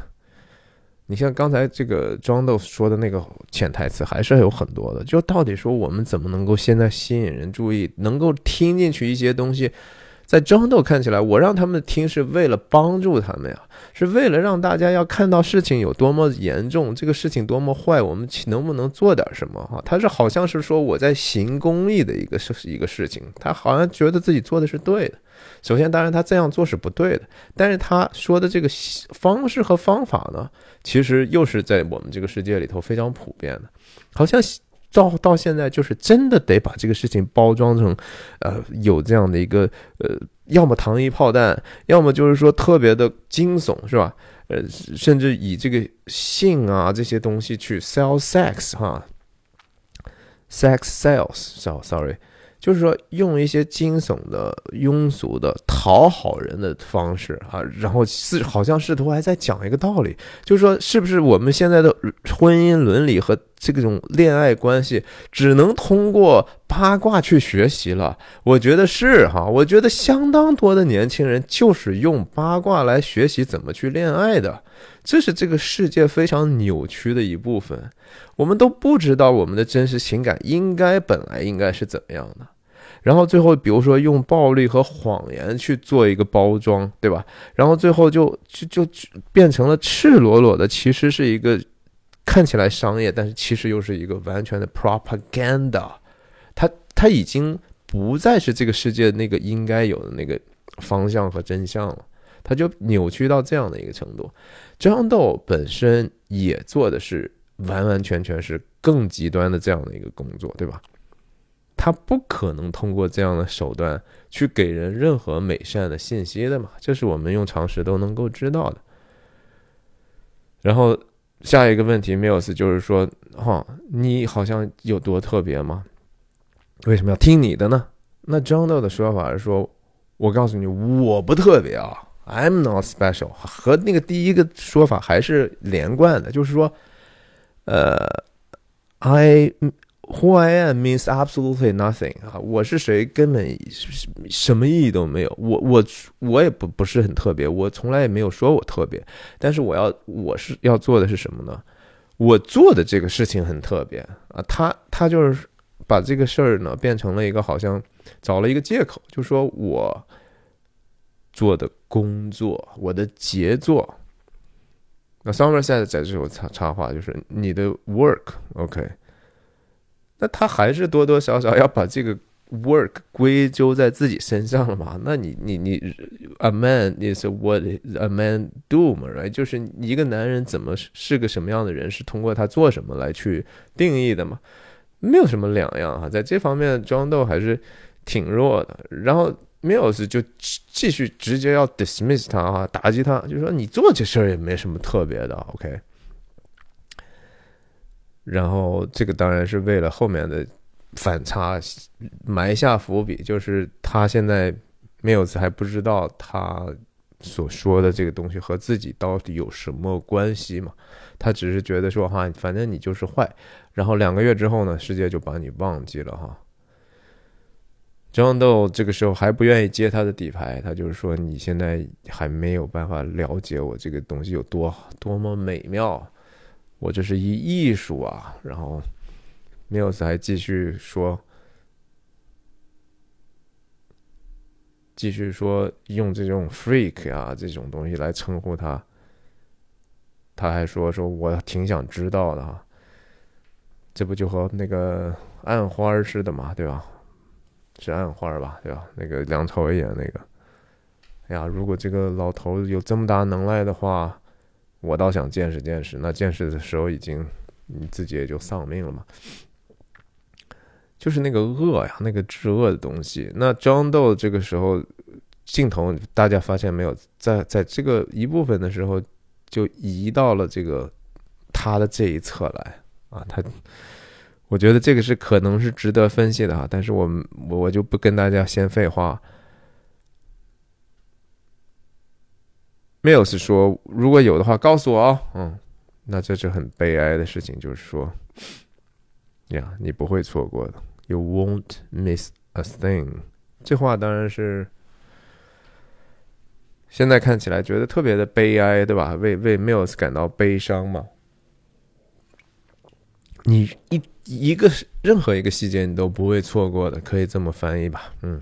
你像刚才这个庄豆说的那个潜台词，还是有很多的。就到底说我们怎么能够现在吸引人注意，能够听进去一些东西？在庄豆看起来，我让他们听是为了帮助他们呀，是为了让大家要看到事情有多么严重，这个事情多么坏，我们能不能做点什么？哈，他是好像是说我在行公益的一个事一个事情，他好像觉得自己做的是对的。首先，当然他这样做是不对的，但是他说的这个方式和方法呢，其实又是在我们这个世界里头非常普遍的，好像。到到现在，就是真的得把这个事情包装成，呃，有这样的一个，呃，要么糖衣炮弹，要么就是说特别的惊悚，是吧？呃，甚至以这个性啊这些东西去 sell sex 哈，sex sales，sorry。就是说，用一些惊悚的、庸俗的、讨好人的方式啊，然后是好像试图还在讲一个道理，就是说，是不是我们现在的婚姻伦理和这种恋爱关系只能通过八卦去学习了？我觉得是哈，我觉得相当多的年轻人就是用八卦来学习怎么去恋爱的，这是这个世界非常扭曲的一部分。我们都不知道我们的真实情感应该本来应该是怎么样的，然后最后比如说用暴力和谎言去做一个包装，对吧？然后最后就就就变成了赤裸裸的，其实是一个看起来商业，但是其实又是一个完全的 propaganda。它它已经不再是这个世界那个应该有的那个方向和真相了，它就扭曲到这样的一个程度。张豆本身也做的是。完完全全是更极端的这样的一个工作，对吧？他不可能通过这样的手段去给人任何美善的信息的嘛，这是我们用常识都能够知道的。然后下一个问题，Mills 就是说，哈，你好像有多特别吗？为什么要听你的呢？那张豆的说法是说，我告诉你，我不特别啊，I'm not special，和那个第一个说法还是连贯的，就是说。呃，I who I am means absolutely nothing 啊！我是谁根本什么意义都没有。我我我也不不是很特别，我从来也没有说我特别。但是我要我是要做的是什么呢？我做的这个事情很特别啊！他他就是把这个事儿呢变成了一个好像找了一个借口，就说我做的工作，我的杰作。那 Somerset 在这时候插插话，就是你的 work，OK，那他还是多多少少要把这个 work 归咎在自己身上了嘛？那你你你，a man is what a man do 嘛，right？就是一个男人怎么是个什么样的人，是通过他做什么来去定义的嘛？没有什么两样哈，在这方面，庄豆还是挺弱的。然后。Mills 就继续直接要 dismiss 他啊，打击他，就说你做这事儿也没什么特别的，OK。然后这个当然是为了后面的反差埋下伏笔，就是他现在 Mills 还不知道他所说的这个东西和自己到底有什么关系嘛，他只是觉得说哈，反正你就是坏，然后两个月之后呢，世界就把你忘记了哈。张豆这个时候还不愿意接他的底牌，他就是说：“你现在还没有办法了解我这个东西有多多么美妙，我这是一艺术啊。”然后 Mills 还继续说，继续说用这种 freak 啊这种东西来称呼他。他还说：“说我挺想知道的哈，这不就和那个暗花似的嘛，对吧？”是暗花吧，对吧？那个梁朝伟演那个，哎呀，如果这个老头有这么大能耐的话，我倒想见识见识。那见识的时候，已经你自己也就丧命了嘛。就是那个恶呀，那个至恶的东西。那张豆这个时候镜头，大家发现没有，在在这个一部分的时候，就移到了这个他的这一侧来啊，他。我觉得这个是可能是值得分析的哈，但是我我我就不跟大家先废话。Mills 说，如果有的话，告诉我哦。嗯，那这是很悲哀的事情，就是说，呀，你不会错过的，You won't miss a thing。这话当然是现在看起来觉得特别的悲哀，对吧？为为 Mills 感到悲伤嘛。你一一个任何一个细节你都不会错过的，可以这么翻译吧？嗯。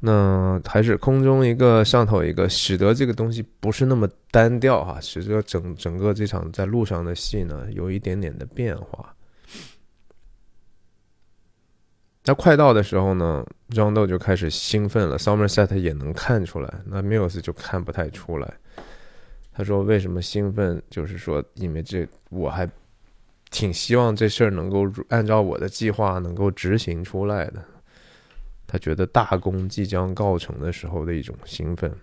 那还是空中一个，上头一个，使得这个东西不是那么单调哈，使得整整个这场在路上的戏呢有一点点的变化。那快到的时候呢，庄豆就开始兴奋了，Somerset 也能看出来，那 Mills 就看不太出来。他说：“为什么兴奋？就是说，因为这我还挺希望这事儿能够按照我的计划能够执行出来的。”他觉得大功即将告成的时候的一种兴奋。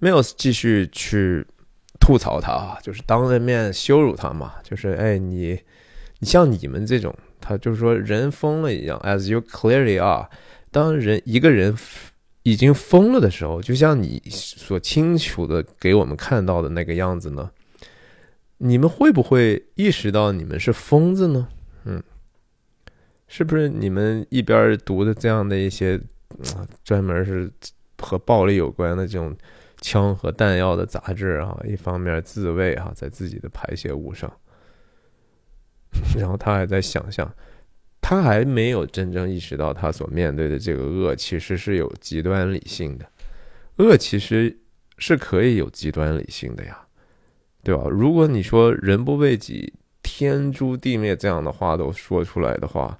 Mills 继续去吐槽他啊，就是当着面羞辱他嘛，就是哎，你你像你们这种，他就是说人疯了一样，as you clearly are。当人一个人已经疯了的时候，就像你所清楚的给我们看到的那个样子呢，你们会不会意识到你们是疯子呢？嗯。是不是你们一边读的这样的一些专门是和暴力有关的这种枪和弹药的杂志啊？一方面自慰啊，在自己的排泄物上，[laughs] 然后他还在想象，他还没有真正意识到他所面对的这个恶其实是有极端理性的，恶其实是可以有极端理性的呀，对吧？如果你说人不为己，天诛地灭这样的话都说出来的话。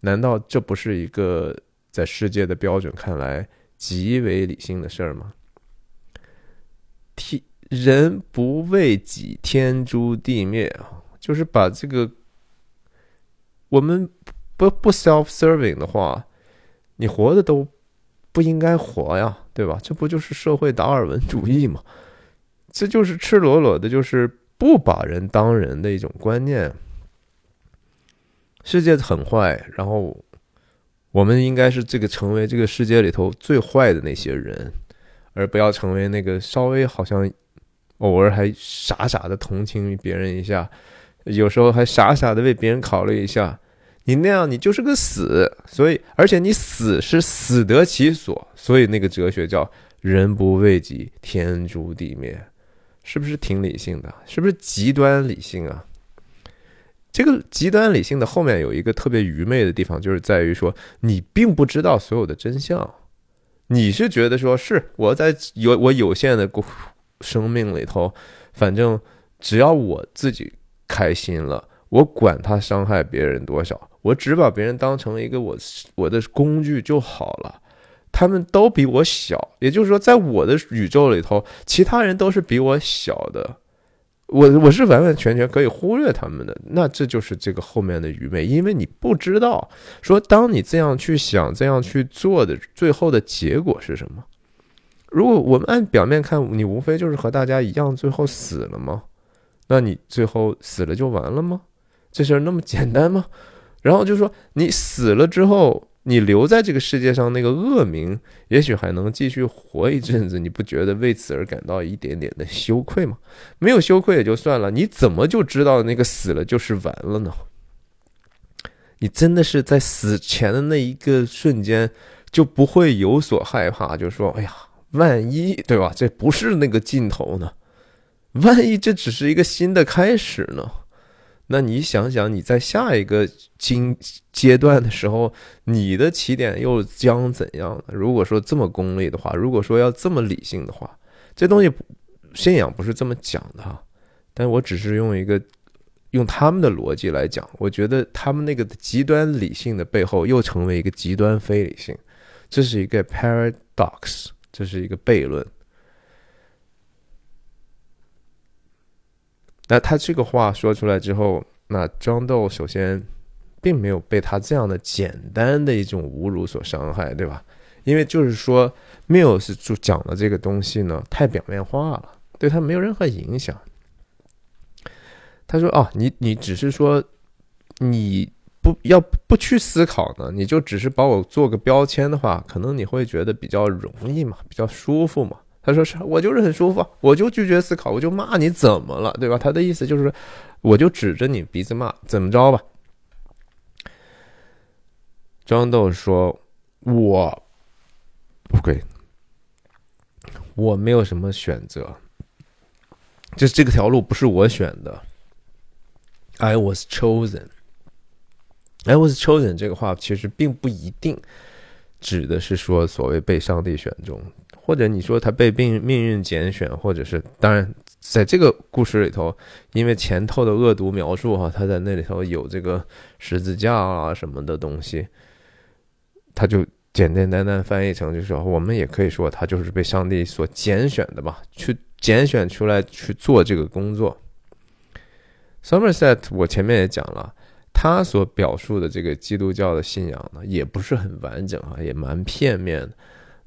难道这不是一个在世界的标准看来极为理性的事儿吗？天人不为己，天诛地灭啊！就是把这个我们不不 self-serving 的话，你活的都不应该活呀，对吧？这不就是社会达尔文主义吗？这就是赤裸裸的，就是不把人当人的一种观念。世界很坏，然后我们应该是这个成为这个世界里头最坏的那些人，而不要成为那个稍微好像偶尔还傻傻的同情别人一下，有时候还傻傻的为别人考虑一下。你那样，你就是个死。所以，而且你死是死得其所。所以，那个哲学叫“人不为己，天诛地灭”，是不是挺理性的？是不是极端理性啊？这个极端理性的后面有一个特别愚昧的地方，就是在于说你并不知道所有的真相，你是觉得说是我在有我有限的生命里头，反正只要我自己开心了，我管他伤害别人多少，我只把别人当成一个我我的工具就好了。他们都比我小，也就是说，在我的宇宙里头，其他人都是比我小的。我我是完完全全可以忽略他们的，那这就是这个后面的愚昧，因为你不知道说，当你这样去想、这样去做的最后的结果是什么。如果我们按表面看，你无非就是和大家一样，最后死了吗？那你最后死了就完了吗？这事儿那么简单吗？然后就说你死了之后。你留在这个世界上，那个恶名也许还能继续活一阵子，你不觉得为此而感到一点点的羞愧吗？没有羞愧也就算了，你怎么就知道那个死了就是完了呢？你真的是在死前的那一个瞬间就不会有所害怕，就说：“哎呀，万一对吧？这不是那个尽头呢？万一这只是一个新的开始呢？”那你想想，你在下一个经阶段的时候，你的起点又将怎样呢？如果说这么功利的话，如果说要这么理性的话，这东西信仰不是这么讲的哈。但我只是用一个用他们的逻辑来讲，我觉得他们那个极端理性的背后又成为一个极端非理性，这是一个 paradox，这是一个悖论。那他这个话说出来之后，那庄豆首先并没有被他这样的简单的一种侮辱所伤害，对吧？因为就是说，Mills 就讲的这个东西呢，太表面化了，对他没有任何影响。他说：“哦，你你只是说你不要不去思考呢，你就只是把我做个标签的话，可能你会觉得比较容易嘛，比较舒服嘛。”他说是，我就是很舒服，我就拒绝思考，我就骂你怎么了，对吧？他的意思就是，我就指着你鼻子骂，怎么着吧？庄豆说，我 OK，我没有什么选择，就是这个条路不是我选的。I was chosen. I was chosen 这个话其实并不一定指的是说所谓被上帝选中，或者你说他被命命运拣选，或者是当然在这个故事里头，因为前头的恶毒描述哈，他在那里头有这个十字架啊什么的东西，他就简简单单翻译成就是，我们也可以说他就是被上帝所拣选的吧，去拣选出来去做这个工作。Somerset，我前面也讲了，他所表述的这个基督教的信仰呢，也不是很完整啊，也蛮片面的。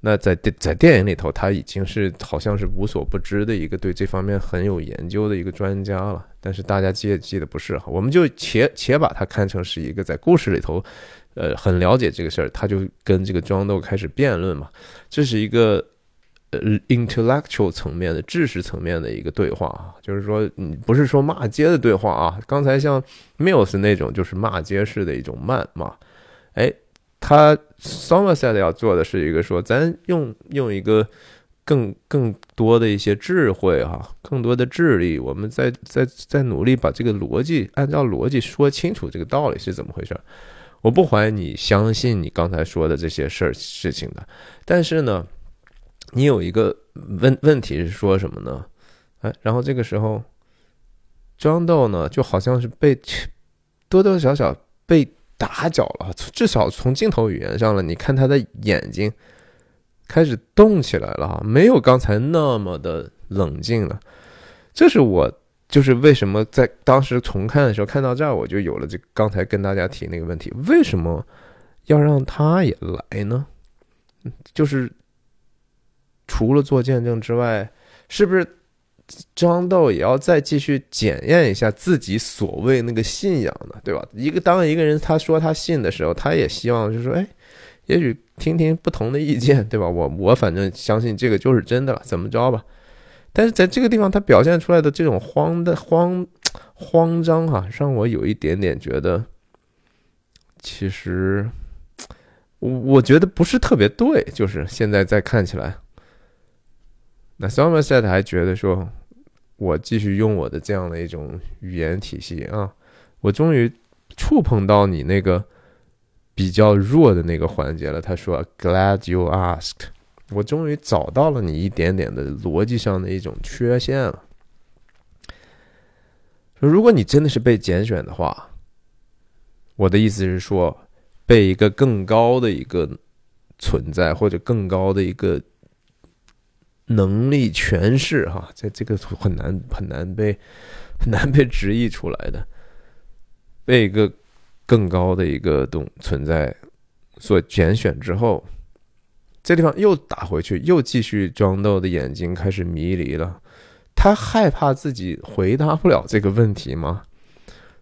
那在电在电影里头，他已经是好像是无所不知的一个对这方面很有研究的一个专家了。但是大家记也记得不是哈，我们就且且把他看成是一个在故事里头，呃，很了解这个事儿，他就跟这个庄豆开始辩论嘛，这是一个。呃，intellectual 层面的知识层面的一个对话啊，就是说，你不是说骂街的对话啊。刚才像 Mills 那种就是骂街式的一种谩骂，哎，他 Somerset 要做的是一个说，咱用用一个更更多的一些智慧哈，更多的智力，我们在在在努力把这个逻辑按照逻辑说清楚这个道理是怎么回事儿。我不怀疑你相信你刚才说的这些事儿事情的，但是呢。你有一个问问题是说什么呢？哎，然后这个时候，张豆呢就好像是被多多少少被打搅了，至少从镜头语言上了，你看他的眼睛开始动起来了，没有刚才那么的冷静了。这是我就是为什么在当时重看的时候看到这儿，我就有了这刚才跟大家提那个问题：为什么要让他也来呢？就是。除了做见证之外，是不是张豆也要再继续检验一下自己所谓那个信仰的？对吧？一个当一个人他说他信的时候，他也希望就是说，哎，也许听听不同的意见，对吧？我我反正相信这个就是真的了，怎么着吧？但是在这个地方，他表现出来的这种慌的慌慌张哈，让我有一点点觉得，其实我我觉得不是特别对，就是现在再看起来。那 Somerset 还觉得说，我继续用我的这样的一种语言体系啊，我终于触碰到你那个比较弱的那个环节了。他说：“Glad you asked。”我终于找到了你一点点的逻辑上的一种缺陷了。如果你真的是被拣选的话，我的意思是说，被一个更高的一个存在或者更高的一个。能力诠释哈，在这个很难很难被很难被直译出来的，被一个更高的一个东存在所拣选之后，这地方又打回去，又继续装豆的眼睛开始迷离了。他害怕自己回答不了这个问题吗？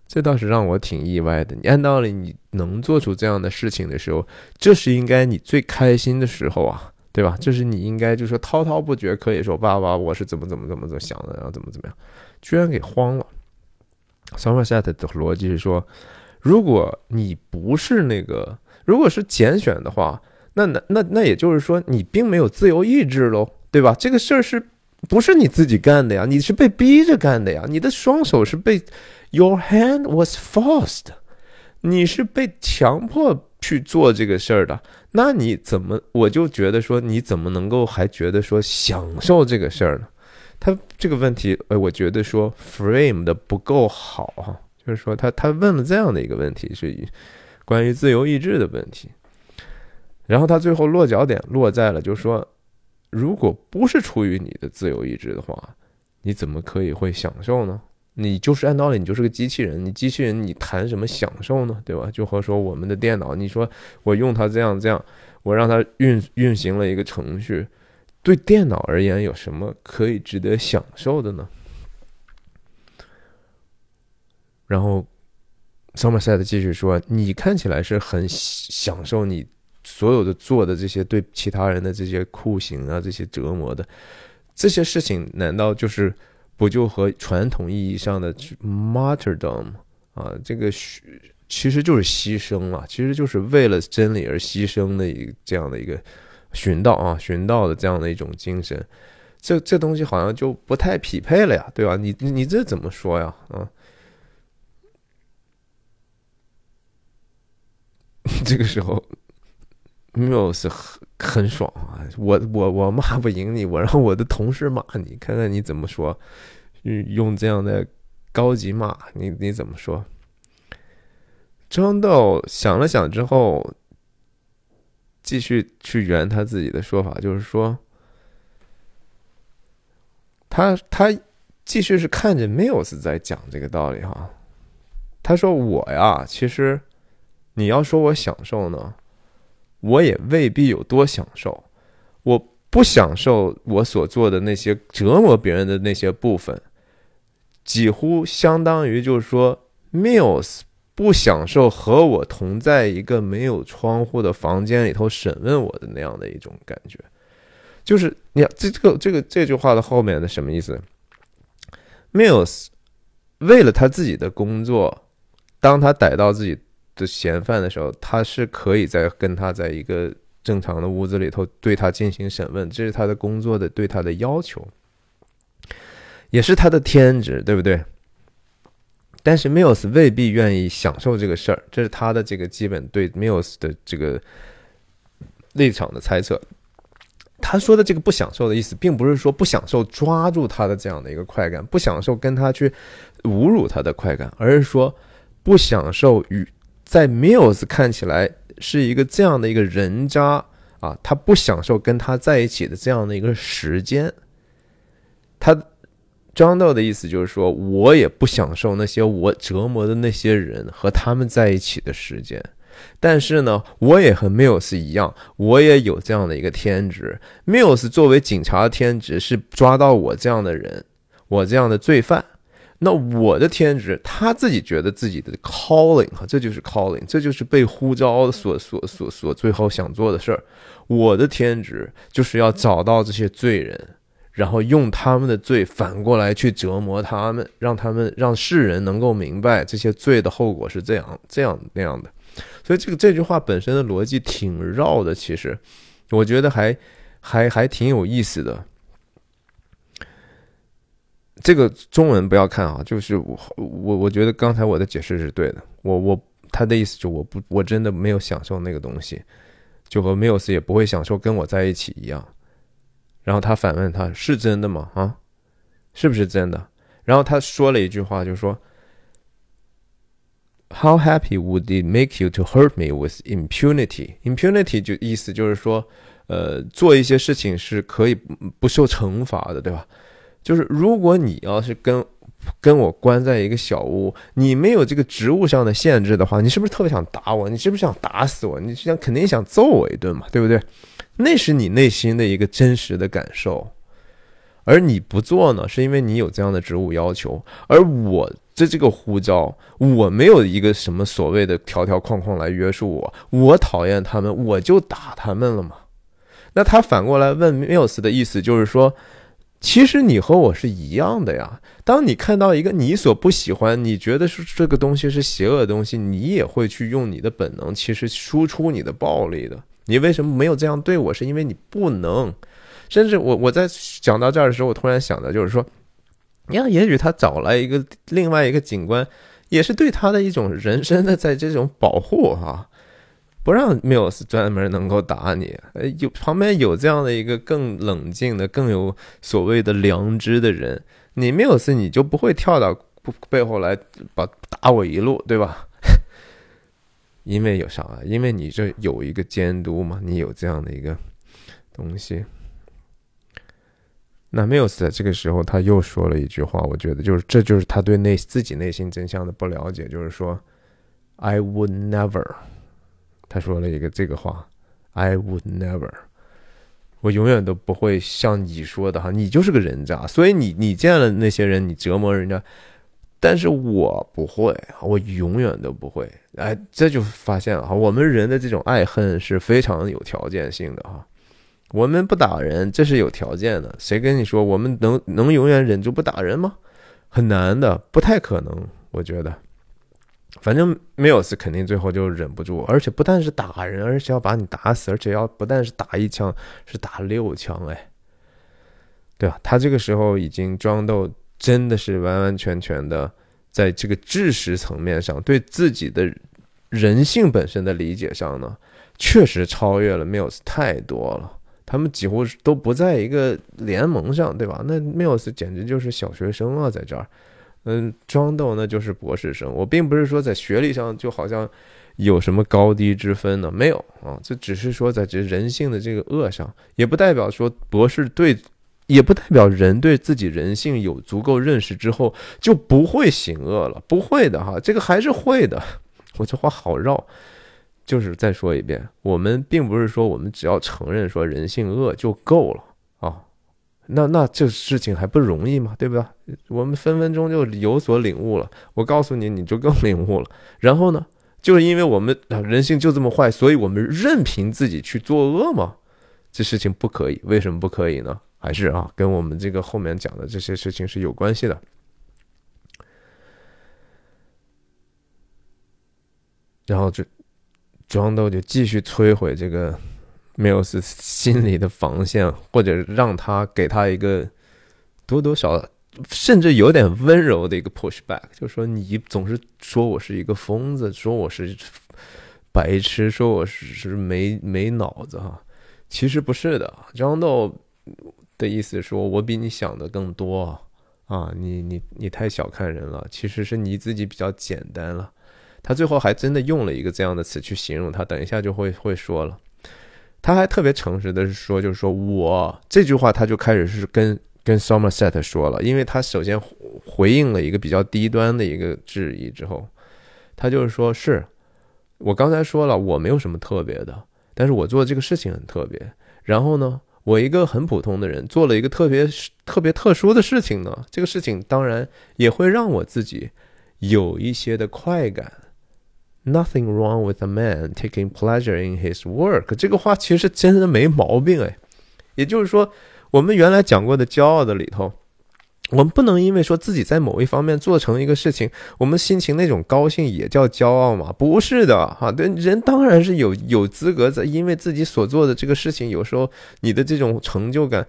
这倒是让我挺意外的。你按道理你能做出这样的事情的时候，这是应该你最开心的时候啊。对吧？这是你应该就是说滔滔不绝，可以说爸爸，我是怎么怎么怎么怎么想的，然后怎么怎么样，居然给慌了。Somerset 的逻辑是说，如果你不是那个，如果是拣选的话，那那那那也就是说，你并没有自由意志喽，对吧？这个事儿是不是你自己干的呀？你是被逼着干的呀？你的双手是被，Your hand was forced，你是被强迫。去做这个事儿的，那你怎么我就觉得说你怎么能够还觉得说享受这个事儿呢？他这个问题，呃，我觉得说 frame 的不够好哈，就是说他他问了这样的一个问题，是关于自由意志的问题，然后他最后落脚点落在了，就是说，如果不是出于你的自由意志的话，你怎么可以会享受呢？你就是按道理，你就是个机器人。你机器人，你谈什么享受呢？对吧？就和说我们的电脑，你说我用它这样这样，我让它运运行了一个程序，对电脑而言有什么可以值得享受的呢？然后，Somerset 继续说：“你看起来是很享受你所有的做的这些对其他人的这些酷刑啊，这些折磨的这些事情，难道就是？”不就和传统意义上的 martyrdom 啊，这个其实就是牺牲了，其实就是为了真理而牺牲的一这样的一个寻道啊，寻道的这样的一种精神，这这东西好像就不太匹配了呀，对吧？你你这怎么说呀？啊，[laughs] 这个时候缪斯很爽啊，我我我骂不赢你，我让我的同事骂你，看看你怎么说，用这样的高级骂你你怎么说？张豆想了想之后。继续去圆他自己的说法，就是说，他他继续是看着 Mills 在讲这个道理哈。他说：“我呀，其实你要说我享受呢，我也未必有多享受。我不享受我所做的那些折磨别人的那些部分，几乎相当于就是说 Mills。”不享受和我同在一个没有窗户的房间里头审问我的那样的一种感觉，就是你看这这个这个这句话的后面的什么意思？Mills 为了他自己的工作，当他逮到自己的嫌犯的时候，他是可以在跟他在一个正常的屋子里头对他进行审问，这是他的工作的对他的要求，也是他的天职，对不对？但是 Mills 未必愿意享受这个事儿，这是他的这个基本对 Mills 的这个立场的猜测。他说的这个不享受的意思，并不是说不享受抓住他的这样的一个快感，不享受跟他去侮辱他的快感，而是说不享受与在 Mills 看起来是一个这样的一个人渣啊，他不享受跟他在一起的这样的一个时间，他。张道的意思就是说，我也不享受那些我折磨的那些人和他们在一起的时间，但是呢，我也和 Mills 一样，我也有这样的一个天职。Mills 作为警察的天职是抓到我这样的人，我这样的罪犯。那我的天职，他自己觉得自己的 calling 哈，这就是 calling，这就是被呼召所所所所最后想做的事儿。我的天职就是要找到这些罪人。然后用他们的罪反过来去折磨他们，让他们让世人能够明白这些罪的后果是这样这样那样的。所以这个这句话本身的逻辑挺绕的，其实我觉得还还还挺有意思的。这个中文不要看啊，就是我我我觉得刚才我的解释是对的。我我他的意思就我不我真的没有享受那个东西，就和缪斯也不会享受跟我在一起一样。然后他反问他是真的吗？啊，是不是真的？然后他说了一句话，就是说，How happy would it make you to hurt me with impunity？Impunity 就意思就是说，呃，做一些事情是可以不受惩罚的，对吧？就是如果你要是跟跟我关在一个小屋，你没有这个职务上的限制的话，你是不是特别想打我？你是不是想打死我？你是想肯定想揍我一顿嘛，对不对？那是你内心的一个真实的感受，而你不做呢，是因为你有这样的职务要求。而我的这个呼召，我没有一个什么所谓的条条框框来约束我。我讨厌他们，我就打他们了嘛。那他反过来问 Mills 的意思就是说，其实你和我是一样的呀。当你看到一个你所不喜欢、你觉得是这个东西是邪恶的东西，你也会去用你的本能，其实输出你的暴力的。你为什么没有这样对我？是因为你不能。甚至我我在讲到这儿的时候，我突然想到，就是说，你看，也许他找来一个另外一个警官，也是对他的一种人身的在这种保护哈，不让 Mills 专门能够打你。呃，有旁边有这样的一个更冷静的、更有所谓的良知的人，你 Mills 你就不会跳到背后来把打我一路，对吧？[laughs] 因为有啥？因为你这有一个监督嘛，你有这样的一个东西。那 Mills 在这个时候他又说了一句话，我觉得就是这就是他对内自己内心真相的不了解，就是说，I would never。他说了一个这个话，I would never。我永远都不会像你说的哈，你就是个人渣，所以你你见了那些人，你折磨人家。但是我不会，我永远都不会。哎，这就发现了哈，我们人的这种爱恨是非常有条件性的哈。我们不打人，这是有条件的。谁跟你说我们能能永远忍住不打人吗？很难的，不太可能。我觉得，反正缪尔斯肯定最后就忍不住，而且不但是打人，而且要把你打死，而且要不但是打一枪，是打六枪，哎，对吧？他这个时候已经装斗，真的是完完全全的在这个知识层面上，对自己的人性本身的理解上呢，确实超越了缪斯太多了。他们几乎都不在一个联盟上，对吧？那缪斯简直就是小学生啊，在这儿。嗯，庄斗呢就是博士生。我并不是说在学历上就好像有什么高低之分呢，没有啊。这只是说在这人性的这个恶上，也不代表说博士对，也不代表人对自己人性有足够认识之后就不会行恶了，不会的哈，这个还是会的。我这话好绕，就是再说一遍，我们并不是说我们只要承认说人性恶就够了。那那这事情还不容易吗？对不对？我们分分钟就有所领悟了。我告诉你，你就更领悟了。然后呢，就是因为我们人性就这么坏，所以我们任凭自己去作恶吗？这事情不可以。为什么不可以呢？还是啊，跟我们这个后面讲的这些事情是有关系的。然后就庄豆就继续摧毁这个。没有是心里的防线，或者让他给他一个多多少甚至有点温柔的一个 push back，就说你总是说我是一个疯子，说我是白痴，说我是没没脑子哈，其实不是的。张豆的意思说，我比你想的更多啊，你你你太小看人了，其实是你自己比较简单了。他最后还真的用了一个这样的词去形容他，等一下就会会说了。他还特别诚实的是说，就是说我这句话，他就开始是跟跟 Somerset 说了，因为他首先回应了一个比较低端的一个质疑之后，他就是说，是我刚才说了，我没有什么特别的，但是我做这个事情很特别。然后呢，我一个很普通的人做了一个特别特别特殊的事情呢，这个事情当然也会让我自己有一些的快感。Nothing wrong with a man taking pleasure in his work。这个话其实真的没毛病哎。也就是说，我们原来讲过的骄傲的里头，我们不能因为说自己在某一方面做成一个事情，我们心情那种高兴也叫骄傲吗？不是的哈。对人当然是有有资格在因为自己所做的这个事情，有时候你的这种成就感，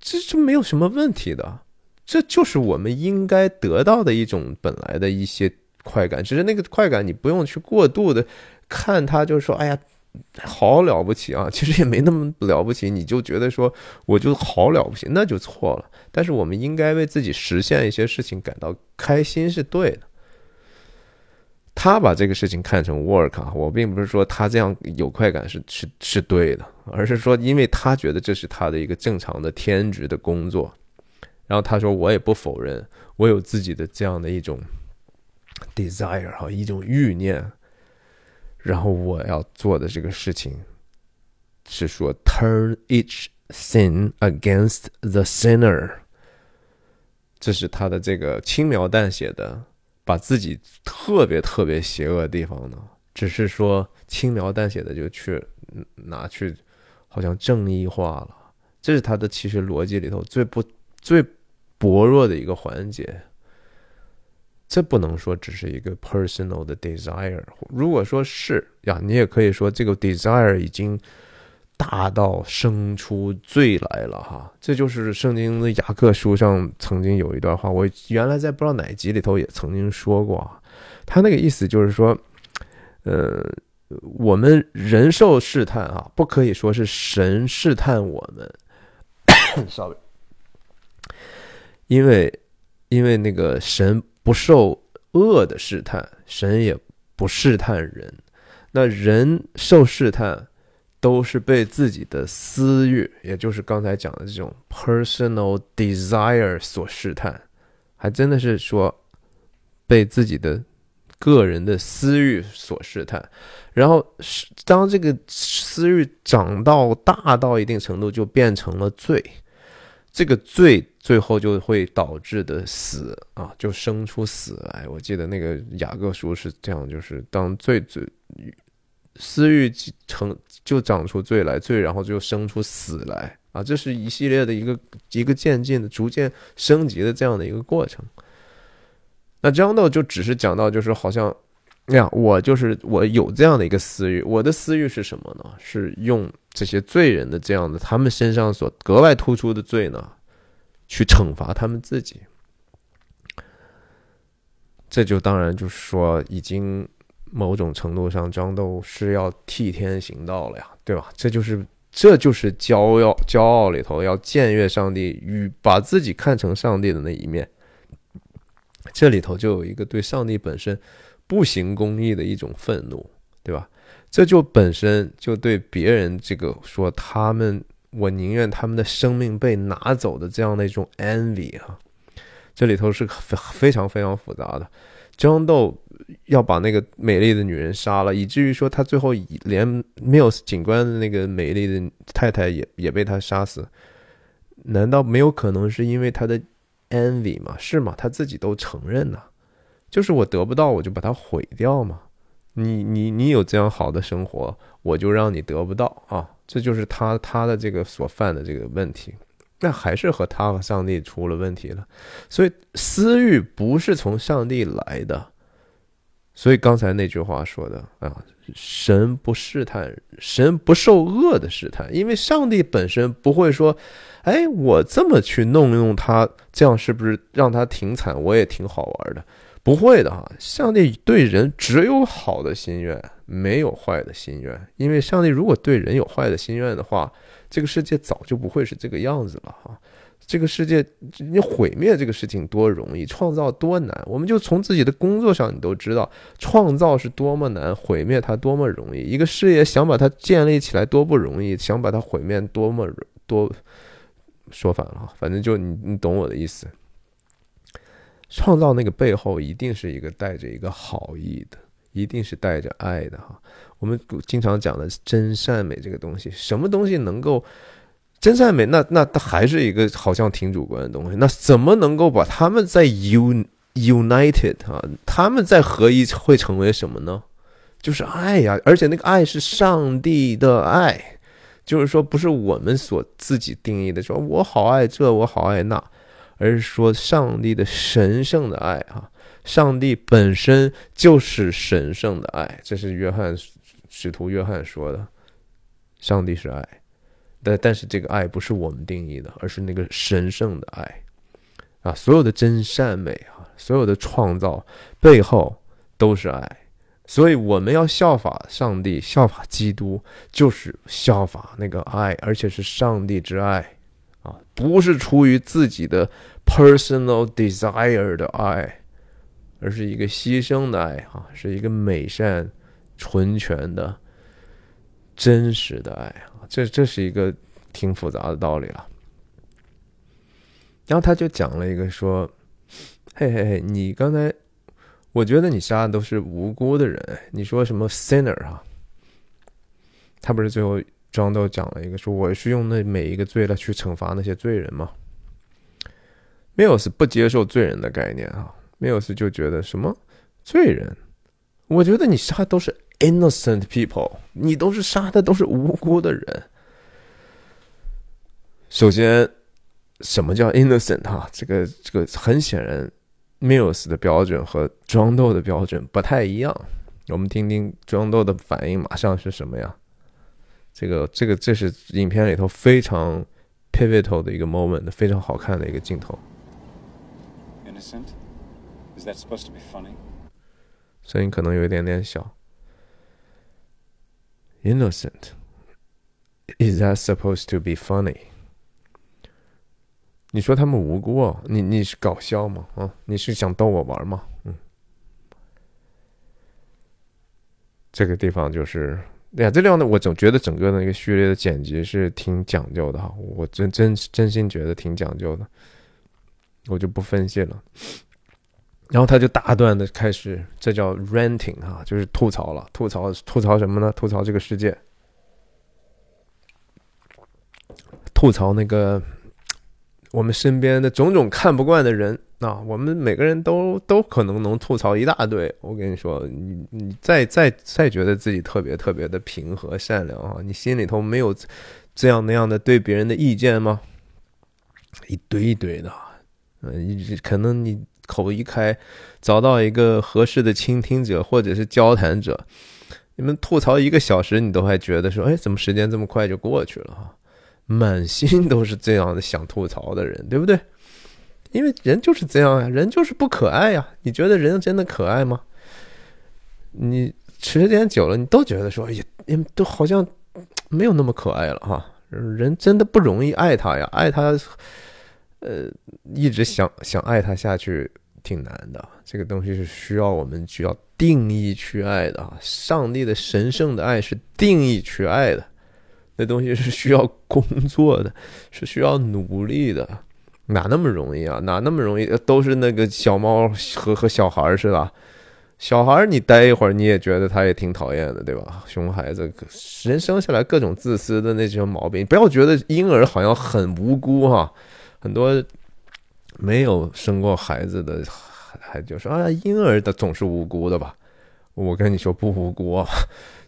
这这没有什么问题的。这就是我们应该得到的一种本来的一些。快感，只是那个快感，你不用去过度的看它，就是说，哎呀，好了不起啊！[laughs] 其实也没那么了不起，你就觉得说，我就好了不起，那就错了。但是我们应该为自己实现一些事情感到开心是对的。他把这个事情看成 work 啊，我并不是说他这样有快感是是是对的，而是说，因为他觉得这是他的一个正常的天职的工作。然后他说，我也不否认，我有自己的这样的一种。Desire 哈，一种欲念，然后我要做的这个事情是说，turn each sin against the sinner，这是他的这个轻描淡写的，把自己特别特别邪恶的地方呢，只是说轻描淡写的就去拿去，好像正义化了，这是他的其实逻辑里头最不最薄弱的一个环节。这不能说只是一个 personal 的 desire。如果说是呀，你也可以说这个 desire 已经大到生出罪来了哈。这就是圣经的雅各书上曾经有一段话，我原来在不知道哪集里头也曾经说过啊。他那个意思就是说，呃，我们人受试探啊，不可以说是神试探我们。[coughs] 稍微因为因为那个神。不受恶的试探，神也不试探人。那人受试探，都是被自己的私欲，也就是刚才讲的这种 personal desire 所试探，还真的是说被自己的个人的私欲所试探。然后，当这个私欲长到大到一定程度，就变成了罪。这个罪最后就会导致的死啊，就生出死来。我记得那个雅各书是这样，就是当罪罪私欲成就长出罪来，罪然后就生出死来啊，这是一系列的一个一个渐进的、逐渐升级的这样的一个过程。那张豆就只是讲到，就是好像呀，我就是我有这样的一个私欲，我的私欲是什么呢？是用这些罪人的这样的他们身上所格外突出的罪呢，去惩罚他们自己。这就当然就是说，已经某种程度上，张豆是要替天行道了呀，对吧？这就是这就是骄傲骄傲里头要僭越上帝与把自己看成上帝的那一面。这里头就有一个对上帝本身。不行公义的一种愤怒，对吧？这就本身就对别人这个说他们，我宁愿他们的生命被拿走的这样的一种 envy 啊，这里头是非非常非常复杂的。张豆要把那个美丽的女人杀了，以至于说他最后连 Mills 警官的那个美丽的太太也也被他杀死，难道没有可能是因为他的 envy 吗？是吗？他自己都承认呢。就是我得不到，我就把它毁掉嘛。你你你有这样好的生活，我就让你得不到啊。这就是他他的这个所犯的这个问题，那还是和他和上帝出了问题了。所以私欲不是从上帝来的。所以刚才那句话说的啊，神不试探，神不受恶的试探，因为上帝本身不会说，哎，我这么去弄用他，这样是不是让他挺惨？我也挺好玩的。不会的哈，上帝对人只有好的心愿，没有坏的心愿。因为上帝如果对人有坏的心愿的话，这个世界早就不会是这个样子了哈。这个世界你毁灭这个事情多容易，创造多难。我们就从自己的工作上，你都知道创造是多么难，毁灭它多么容易。一个事业想把它建立起来多不容易，想把它毁灭多么多。说反了哈，反正就你你懂我的意思。创造那个背后一定是一个带着一个好意的，一定是带着爱的哈。我们经常讲的真善美这个东西，什么东西能够真善美？那那它还是一个好像挺主观的东西。那怎么能够把他们在 un united 啊？他们在合一会成为什么呢？就是爱呀！而且那个爱是上帝的爱，就是说不是我们所自己定义的，说我好爱这，我好爱那。而是说，上帝的神圣的爱啊，上帝本身就是神圣的爱，这是约翰使徒约翰说的。上帝是爱，但但是这个爱不是我们定义的，而是那个神圣的爱啊。所有的真善美啊，所有的创造背后都是爱，所以我们要效法上帝，效法基督，就是效法那个爱，而且是上帝之爱。啊，不是出于自己的 personal desire 的爱，而是一个牺牲的爱，啊，是一个美善、纯全的、真实的爱啊。这这是一个挺复杂的道理了。然后他就讲了一个说：“嘿嘿嘿，你刚才，我觉得你杀的都是无辜的人，你说什么 sinner 啊？他不是最后。”庄都讲了一个，说我是用那每一个罪来去惩罚那些罪人嘛。没有是不接受罪人的概念啊，没有是就觉得什么罪人，我觉得你杀都是 innocent people，你都是杀的都是无辜的人。首先，什么叫 innocent 啊？这个这个很显然，Mills 的标准和庄豆的标准不太一样。我们听听庄豆的反应，马上是什么呀？这个这个这是影片里头非常 pivotal 的一个 moment，非常好看的一个镜头。Innocent? Is that supposed to be funny? 声音可能有一点点小。Innocent? Is that supposed to be funny? 你说他们无辜啊？你你是搞笑吗？啊，你是想逗我玩吗？嗯，这个地方就是。对呀，这样的我总觉得整个那个序列的剪辑是挺讲究的哈，我真真真心觉得挺讲究的，我就不分析了。然后他就大段的开始，这叫 ranting 啊，就是吐槽了，吐槽吐槽什么呢？吐槽这个世界，吐槽那个我们身边的种种看不惯的人。啊，我们每个人都都可能能吐槽一大堆。我跟你说，你你再再再觉得自己特别特别的平和善良啊，你心里头没有这样那样的对别人的意见吗？一堆一堆的，可能你口一开，找到一个合适的倾听者或者是交谈者，你们吐槽一个小时，你都还觉得说，哎，怎么时间这么快就过去了哈？满心都是这样的想吐槽的人，对不对？因为人就是这样呀，人就是不可爱呀。你觉得人真的可爱吗？你时间久了，你都觉得说，哎，都好像没有那么可爱了哈。人真的不容易爱他呀，爱他，呃，一直想想爱他下去挺难的。这个东西是需要我们需要定义去爱的啊。上帝的神圣的爱是定义去爱的，那东西是需要工作的，是需要努力的。哪那么容易啊？哪那么容易？都是那个小猫和和小孩儿是吧？小孩儿你待一会儿你也觉得他也挺讨厌的，对吧？熊孩子，人生下来各种自私的那些毛病，不要觉得婴儿好像很无辜哈。很多没有生过孩子的还就说啊，婴儿的总是无辜的吧？我跟你说不无辜啊。[laughs]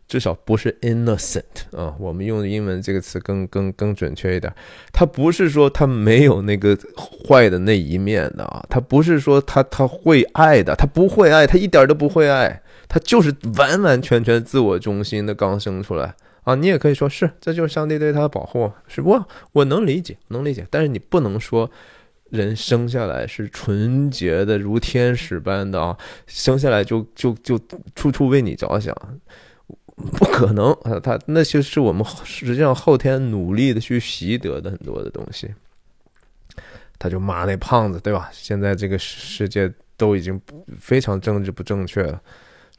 至少不是 innocent 啊，我们用英文这个词更更更准确一点。他不是说他没有那个坏的那一面的啊，他不是说他他会爱的，他不会爱，他一点都不会爱，他就是完完全全自我中心的刚生出来啊。你也可以说是，这就是上帝对他的保护，是不？我能理解，能理解。但是你不能说人生下来是纯洁的如天使般的啊，生下来就就就处处为你着想。不可能啊！他那些是我们实际上后天努力的去习得的很多的东西。他就骂那胖子，对吧？现在这个世界都已经非常政治不正确了。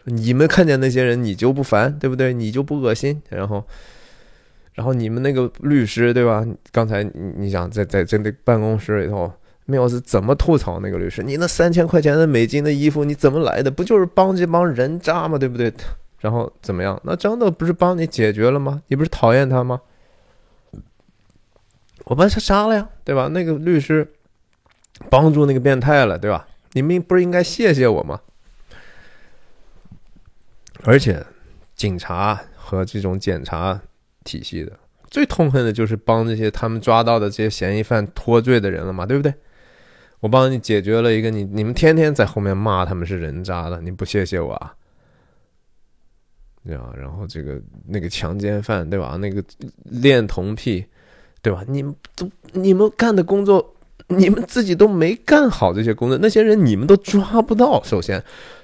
你们看见那些人，你就不烦，对不对？你就不恶心。然后，然后你们那个律师，对吧？刚才你你想在在在那办公室里头，缪斯怎么吐槽那个律师？你那三千块钱的美金的衣服，你怎么来的？不就是帮这帮人渣吗？对不对？然后怎么样？那张豆不是帮你解决了吗？你不是讨厌他吗？我把他杀了呀，对吧？那个律师帮助那个变态了，对吧？你们不是应该谢谢我吗？而且，警察和这种检察体系的最痛恨的就是帮这些他们抓到的这些嫌疑犯脱罪的人了嘛，对不对？我帮你解决了一个你，你们天天在后面骂他们是人渣的，你不谢谢我啊？对吧？然后这个那个强奸犯，对吧？那个恋童癖，对吧？你们都你们干的工作，你们自己都没干好这些工作，那些人你们都抓不到。首先，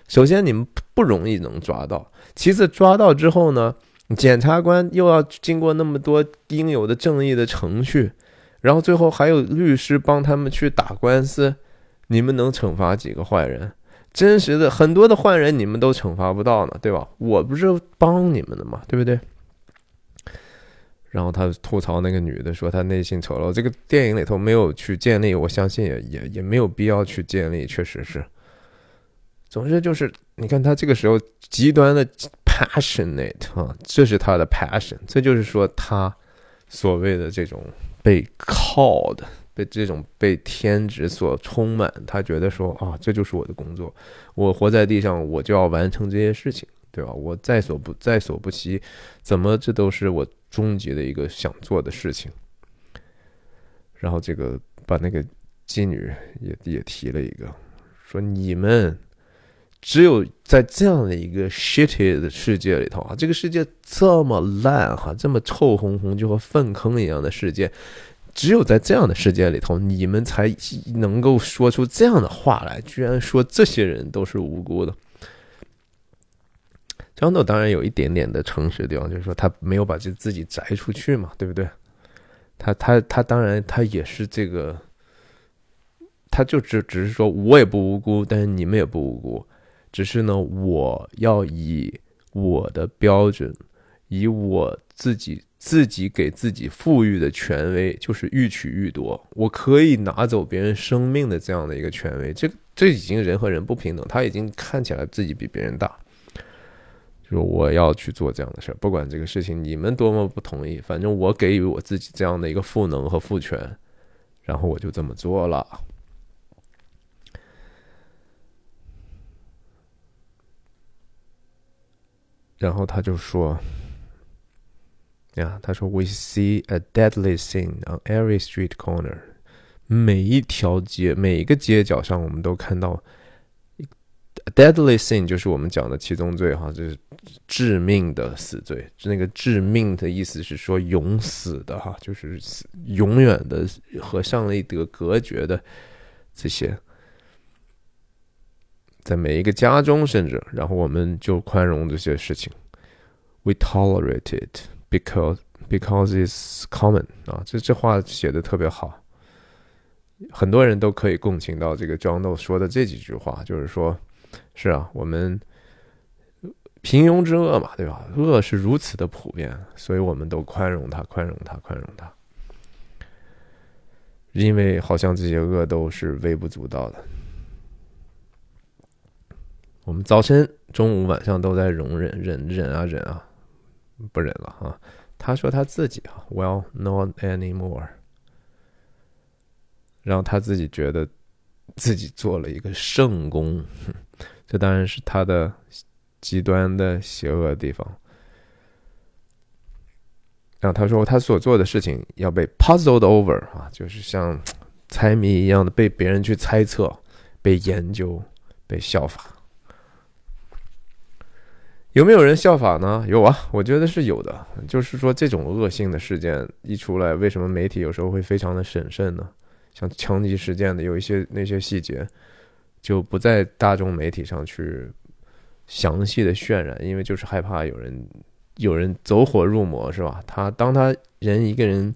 首先你们不容易能抓到。其次，抓到之后呢，检察官又要经过那么多应有的正义的程序，然后最后还有律师帮他们去打官司，你们能惩罚几个坏人？真实的很多的坏人，你们都惩罚不到呢，对吧？我不是帮你们的嘛，对不对？然后他吐槽那个女的，说她内心丑陋。这个电影里头没有去建立，我相信也也也没有必要去建立，确实是。总之就是，你看他这个时候极端的 passionate 啊，这是他的 passion，这就是说他所谓的这种被 called。被这种被天职所充满，他觉得说啊，这就是我的工作，我活在地上，我就要完成这些事情，对吧？我在所不在所不惜，怎么这都是我终极的一个想做的事情。然后这个把那个妓女也也提了一个，说你们只有在这样的一个 shit 的世界里头啊，这个世界这么烂哈，这么臭烘烘，就和粪坑一样的世界。只有在这样的世界里头，你们才能够说出这样的话来，居然说这些人都是无辜的。张豆当然有一点点的诚实地方，就是说他没有把这自己摘出去嘛，对不对？他他他当然他也是这个，他就只只是说我也不无辜，但是你们也不无辜，只是呢，我要以我的标准，以我自己。自己给自己赋予的权威就是欲取欲夺，我可以拿走别人生命的这样的一个权威，这这已经人和人不平等，他已经看起来自己比别人大，就是我要去做这样的事儿，不管这个事情你们多么不同意，反正我给予我自己这样的一个赋能和赋权，然后我就这么做了，然后他就说。呀，他说：“We see a deadly scene on every street corner。”每一条街、每一个街角上，我们都看到 deadly sin，就是我们讲的七宗罪哈，就是致命的死罪。那个致命的意思是说永死的哈，就是永远的和上帝得隔绝的这些，在每一个家中，甚至然后我们就宽容这些事情。We tolerate it because because it's common 啊，这这话写的特别好。很多人都可以共情到这个 John Doe 说的这几句话，就是说，是啊，我们平庸之恶嘛，对吧？恶是如此的普遍，所以我们都宽容它，宽容它，宽容它，因为好像这些恶都是微不足道的。我们早晨、中午、晚上都在容忍、忍、忍啊、忍啊，不忍了啊！他说他自己啊，Well, not anymore。然后他自己觉得自己做了一个圣功，[laughs] 这当然是他的极端的邪恶的地方。然后他说他所做的事情要被 puzzled over 啊，就是像猜谜一样的被别人去猜测、被研究、被效法。有没有人效法呢？有啊，我觉得是有的。就是说这种恶性的事件一出来，为什么媒体有时候会非常的审慎呢？像枪击事件的有一些那些细节，就不在大众媒体上去详细的渲染，因为就是害怕有人有人走火入魔，是吧？他当他人一个人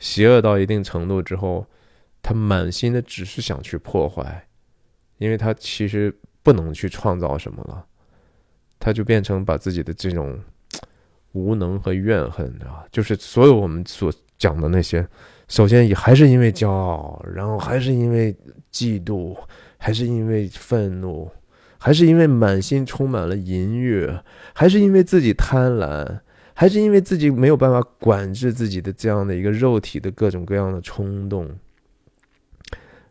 邪恶到一定程度之后，他满心的只是想去破坏，因为他其实不能去创造什么了，他就变成把自己的这种无能和怨恨啊，就是所有我们所讲的那些。首先，也还是因为骄傲，然后还是因为嫉妒，还是因为愤怒，还是因为满心充满了淫欲，还是因为自己贪婪，还是因为自己没有办法管制自己的这样的一个肉体的各种各样的冲动，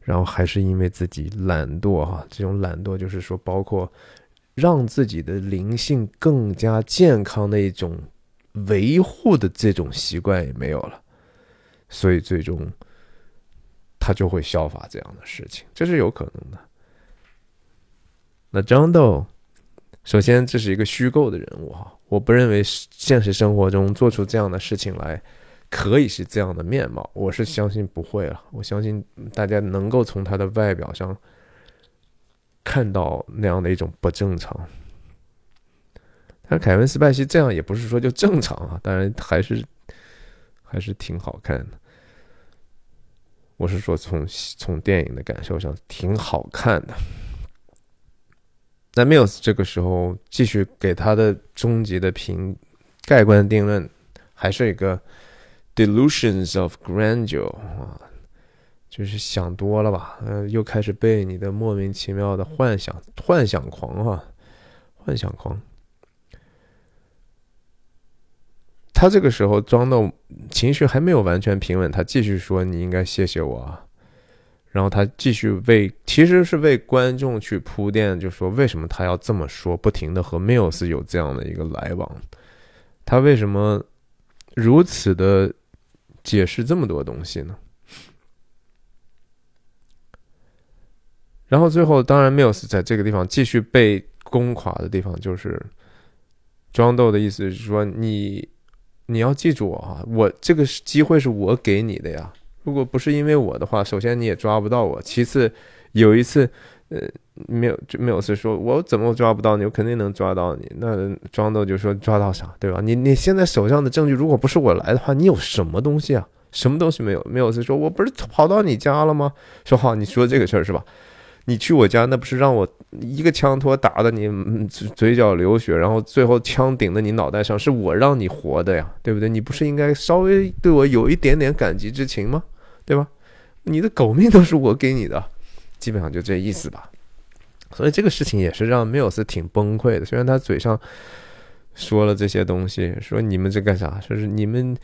然后还是因为自己懒惰哈，这种懒惰就是说，包括让自己的灵性更加健康的一种维护的这种习惯也没有了。所以最终，他就会效法这样的事情，这是有可能的。那张豆，首先这是一个虚构的人物哈，我不认为现实生活中做出这样的事情来可以是这样的面貌，我是相信不会了。我相信大家能够从他的外表上看到那样的一种不正常。但凯文·斯派西这样也不是说就正常啊，当然还是。还是挺好看的，我是说从从电影的感受上挺好看的。那 Mills 这个时候继续给他的终极的评盖棺定论，还是一个 delusions of grandeur 啊，就是想多了吧？呃，又开始被你的莫名其妙的幻想幻想狂哈，幻想狂。他这个时候装的情绪还没有完全平稳，他继续说：“你应该谢谢我。”啊然后他继续为，其实是为观众去铺垫，就说为什么他要这么说，不停的和 Mills 有这样的一个来往，他为什么如此的解释这么多东西呢？然后最后，当然 Mills 在这个地方继续被攻垮的地方，就是庄豆的意思是说你。你要记住我啊，我这个机会是我给你的呀。如果不是因为我的话，首先你也抓不到我。其次，有一次，呃，没有没有是说我怎么抓不到你，我肯定能抓到你。那庄豆就说抓到啥，对吧？你你现在手上的证据，如果不是我来的话，你有什么东西啊？什么东西没有？没有是说我不是跑到你家了吗？说好，你说这个事儿是吧？你去我家，那不是让我一个枪托打的你嘴角流血，然后最后枪顶在你脑袋上，是我让你活的呀，对不对？你不是应该稍微对我有一点点感激之情吗？对吧？你的狗命都是我给你的，基本上就这意思吧。所以这个事情也是让缪斯挺崩溃的，虽然他嘴上说了这些东西，说你们这干啥？说是你们。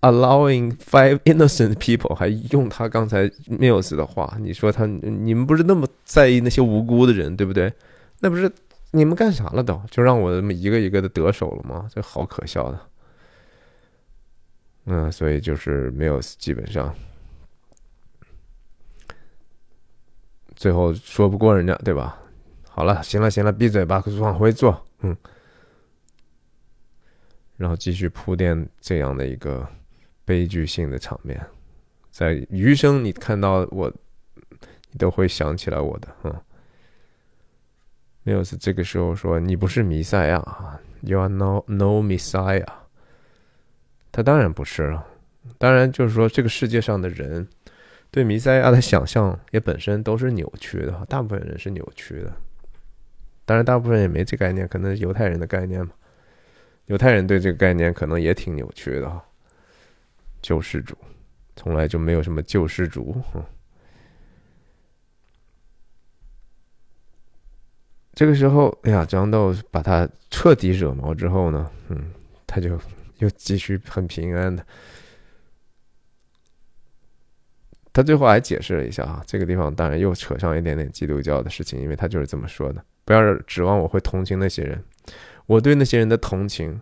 Allowing five innocent people，还用他刚才 Mills 的话，你说他你们不是那么在意那些无辜的人，对不对？那不是你们干啥了都？就让我这么一个一个的得手了吗？这好可笑的。嗯，所以就是 Mills 基本上最后说不过人家，对吧？好了，行了，行了，闭嘴吧，往回坐，嗯。然后继续铺垫这样的一个悲剧性的场面，在余生你看到我，你都会想起来我的，嗯。没有是这个时候说你不是弥赛亚啊，You are no no Messiah。他当然不是了，当然就是说这个世界上的人对弥赛亚的想象也本身都是扭曲的，大部分人是扭曲的。当然，大部分人也没这概念，可能犹太人的概念嘛。犹太人对这个概念可能也挺扭曲的哈。救世主从来就没有什么救世主。这个时候，哎呀，张豆把他彻底惹毛之后呢，嗯，他就又继续很平安的。他最后还解释了一下啊，这个地方当然又扯上一点点基督教的事情，因为他就是这么说的。不要指望我会同情那些人，我对那些人的同情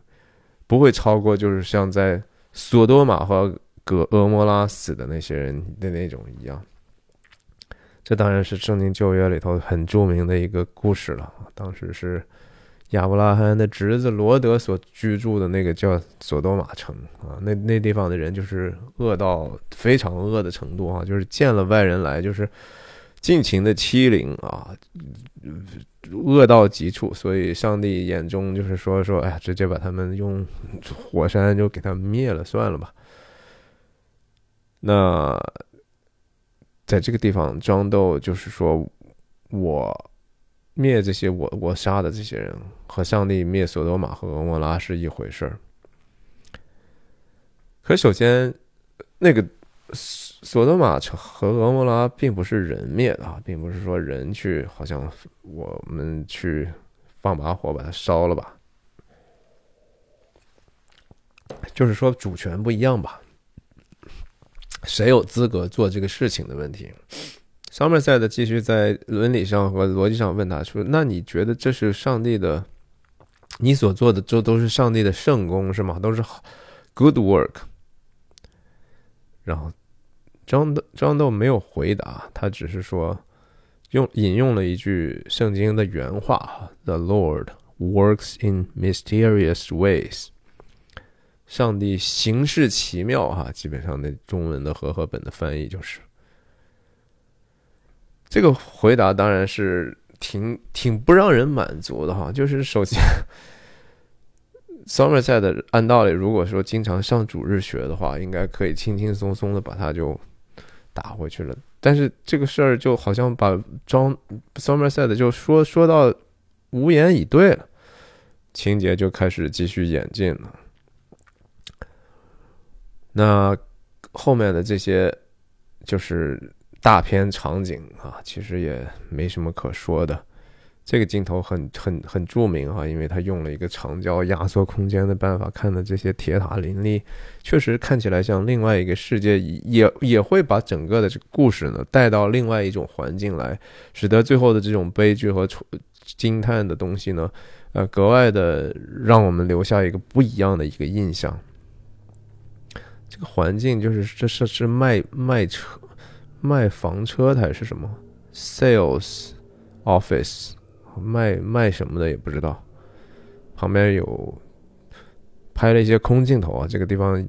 不会超过就是像在索多玛和葛俄摩拉死的那些人的那种一样。这当然是圣经旧约里头很著名的一个故事了。当时是亚伯拉罕的侄子罗德所居住的那个叫索多玛城啊，那那地方的人就是恶到非常恶的程度啊，就是见了外人来就是尽情的欺凌啊。恶到极处，所以上帝眼中就是说说，哎呀，直接把他们用火山就给他灭了算了吧。那在这个地方，张豆就是说，我灭这些我我杀的这些人，和上帝灭索多玛和俄摩拉是一回事儿。可首先，那个。索多玛和俄摩拉并不是人灭的啊，并不是说人去，好像我们去放把火把它烧了吧，就是说主权不一样吧，谁有资格做这个事情的问题。桑梅赛的继续在伦理上和逻辑上问他说：“那你觉得这是上帝的？你所做的这都是上帝的圣功是吗？都是好 good work？” 然后。张豆张豆没有回答，他只是说，用引用了一句圣经的原话：“The Lord works in mysterious ways。”上帝行事奇妙，哈，基本上那中文的和合本的翻译就是这个回答，当然是挺挺不让人满足的，哈。就是首先，[laughs] Somerset 按道理，如果说经常上主日学的话，应该可以轻轻松松的把它就。打回去了，但是这个事儿就好像把张 Somerset 就说说到无言以对了，情节就开始继续演进了。那后面的这些就是大片场景啊，其实也没什么可说的。这个镜头很很很著名哈，因为他用了一个长焦压缩空间的办法，看的这些铁塔林立，确实看起来像另外一个世界，也也会把整个的这个故事呢带到另外一种环境来，使得最后的这种悲剧和惊叹的东西呢，呃，格外的让我们留下一个不一样的一个印象。这个环境就是这是是卖卖车卖房车还是什么 sales office。卖卖什么的也不知道，旁边有拍了一些空镜头啊，这个地方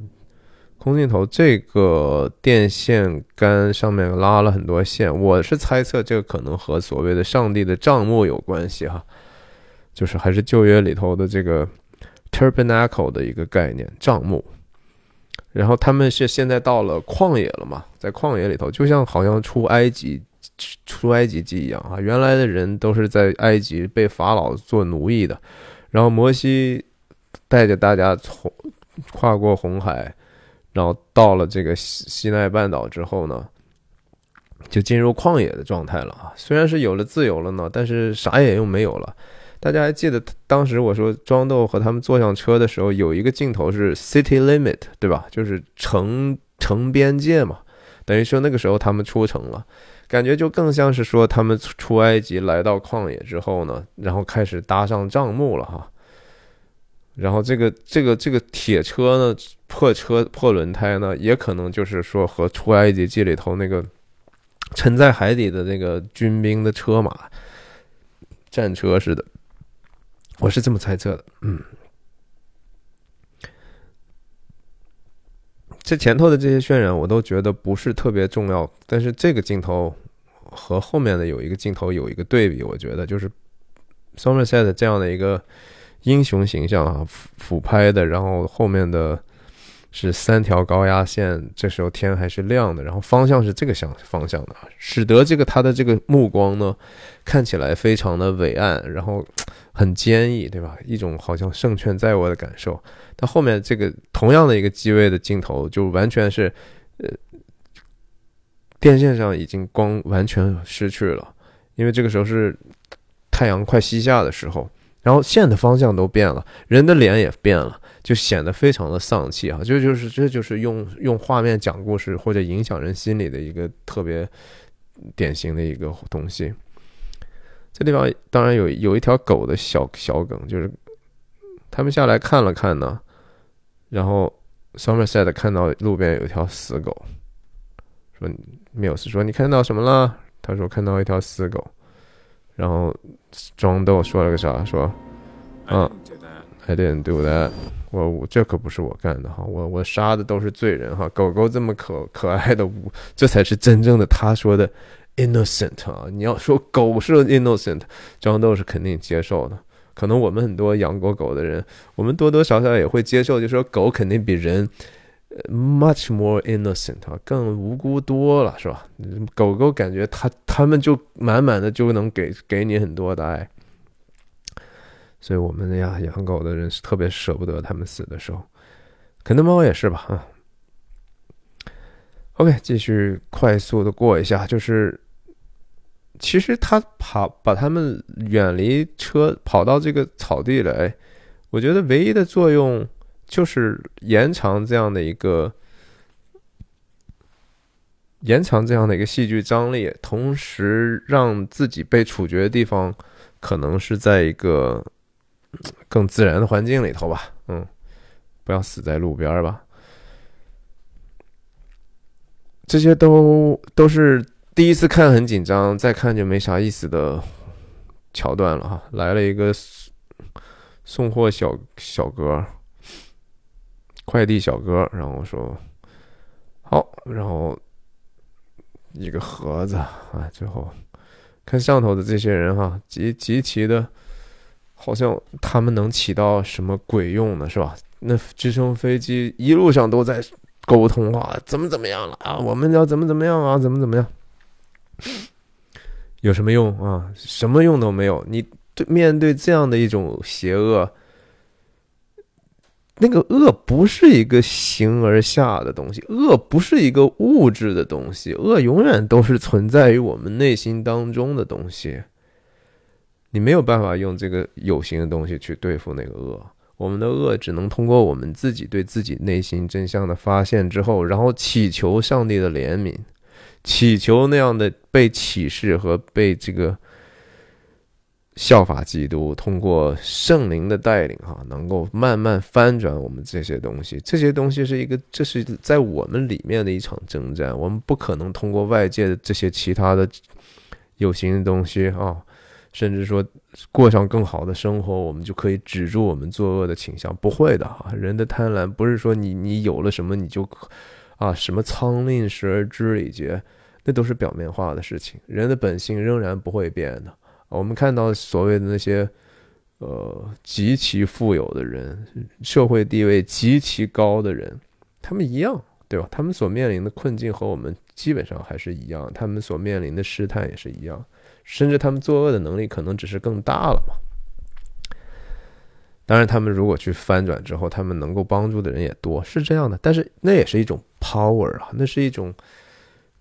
空镜头，这个电线杆上面拉了很多线，我是猜测这个可能和所谓的上帝的账目有关系哈，就是还是旧约里头的这个 tabernacle 的一个概念账目，然后他们是现在到了旷野了嘛，在旷野里头，就像好像出埃及。出埃及记一样啊，原来的人都是在埃及被法老做奴役的，然后摩西带着大家从跨过红海，然后到了这个西西奈半岛之后呢，就进入旷野的状态了啊。虽然是有了自由了呢，但是啥也又没有了。大家还记得当时我说庄豆和他们坐上车的时候，有一个镜头是 city limit，对吧？就是城城边界嘛，等于说那个时候他们出城了。感觉就更像是说，他们出埃及来到旷野之后呢，然后开始搭上帐幕了哈。然后这个这个这个铁车呢，破车破轮胎呢，也可能就是说和出埃及记里头那个沉在海底的那个军兵的车马，战车似的。我是这么猜测的，嗯。这前头的这些渲染，我都觉得不是特别重要。但是这个镜头和后面的有一个镜头有一个对比，我觉得就是 Somerset 这样的一个英雄形象啊，俯俯拍的，然后后面的。是三条高压线，这时候天还是亮的，然后方向是这个向方向的，使得这个他的这个目光呢，看起来非常的伟岸，然后很坚毅，对吧？一种好像胜券在握的感受。他后面这个同样的一个机位的镜头，就完全是，呃，电线上已经光完全失去了，因为这个时候是太阳快西下的时候，然后线的方向都变了，人的脸也变了。就显得非常的丧气啊！这就是这就是用用画面讲故事或者影响人心理的一个特别典型的一个东西。这地方当然有有一条狗的小小梗，就是他们下来看了看呢，然后 Somerset 看到路边有一条死狗，说 Mills 说你看到什么了？他说看到一条死狗，然后庄豆说了个啥？说嗯，I didn't do that。我我这可不是我干的哈，我我杀的都是罪人哈，狗狗这么可可爱的，这才是真正的他说的 innocent 啊！你要说狗是 innocent，庄豆是肯定接受的。可能我们很多养过狗的人，我们多多少少也会接受，就说狗肯定比人 much more innocent 啊，更无辜多了，是吧？狗狗感觉它它们就满满的就能给给你很多的爱。所以我们呀，养狗的人是特别舍不得他们死的时候，可能猫也是吧，啊。OK，继续快速的过一下，就是其实他跑把他们远离车，跑到这个草地来，我觉得唯一的作用就是延长这样的一个延长这样的一个戏剧张力，同时让自己被处决的地方可能是在一个。更自然的环境里头吧，嗯，不要死在路边吧。这些都都是第一次看很紧张，再看就没啥意思的桥段了哈。来了一个送货小小哥，快递小哥，然后说好，然后一个盒子啊，最后看上头的这些人哈，极极其的。好像他们能起到什么鬼用呢？是吧？那直升飞机一路上都在沟通啊，怎么怎么样了啊？我们要怎么怎么样啊？怎么怎么样？有什么用啊？什么用都没有。你对面对这样的一种邪恶，那个恶不是一个形而下的东西，恶不是一个物质的东西，恶永远都是存在于我们内心当中的东西。你没有办法用这个有形的东西去对付那个恶，我们的恶只能通过我们自己对自己内心真相的发现之后，然后祈求上帝的怜悯，祈求那样的被启示和被这个效法基督，通过圣灵的带领，哈，能够慢慢翻转我们这些东西。这些东西是一个，这是在我们里面的一场征战，我们不可能通过外界的这些其他的有形的东西啊。甚至说过上更好的生活，我们就可以止住我们作恶的倾向。不会的哈，人的贪婪不是说你你有了什么你就啊什么仓廪实而知礼节，那都是表面化的事情。人的本性仍然不会变的。我们看到所谓的那些呃极其富有的人，社会地位极其高的人，他们一样，对吧？他们所面临的困境和我们基本上还是一样，他们所面临的试探也是一样。甚至他们作恶的能力可能只是更大了嘛？当然，他们如果去翻转之后，他们能够帮助的人也多，是这样的。但是那也是一种 power 啊，那是一种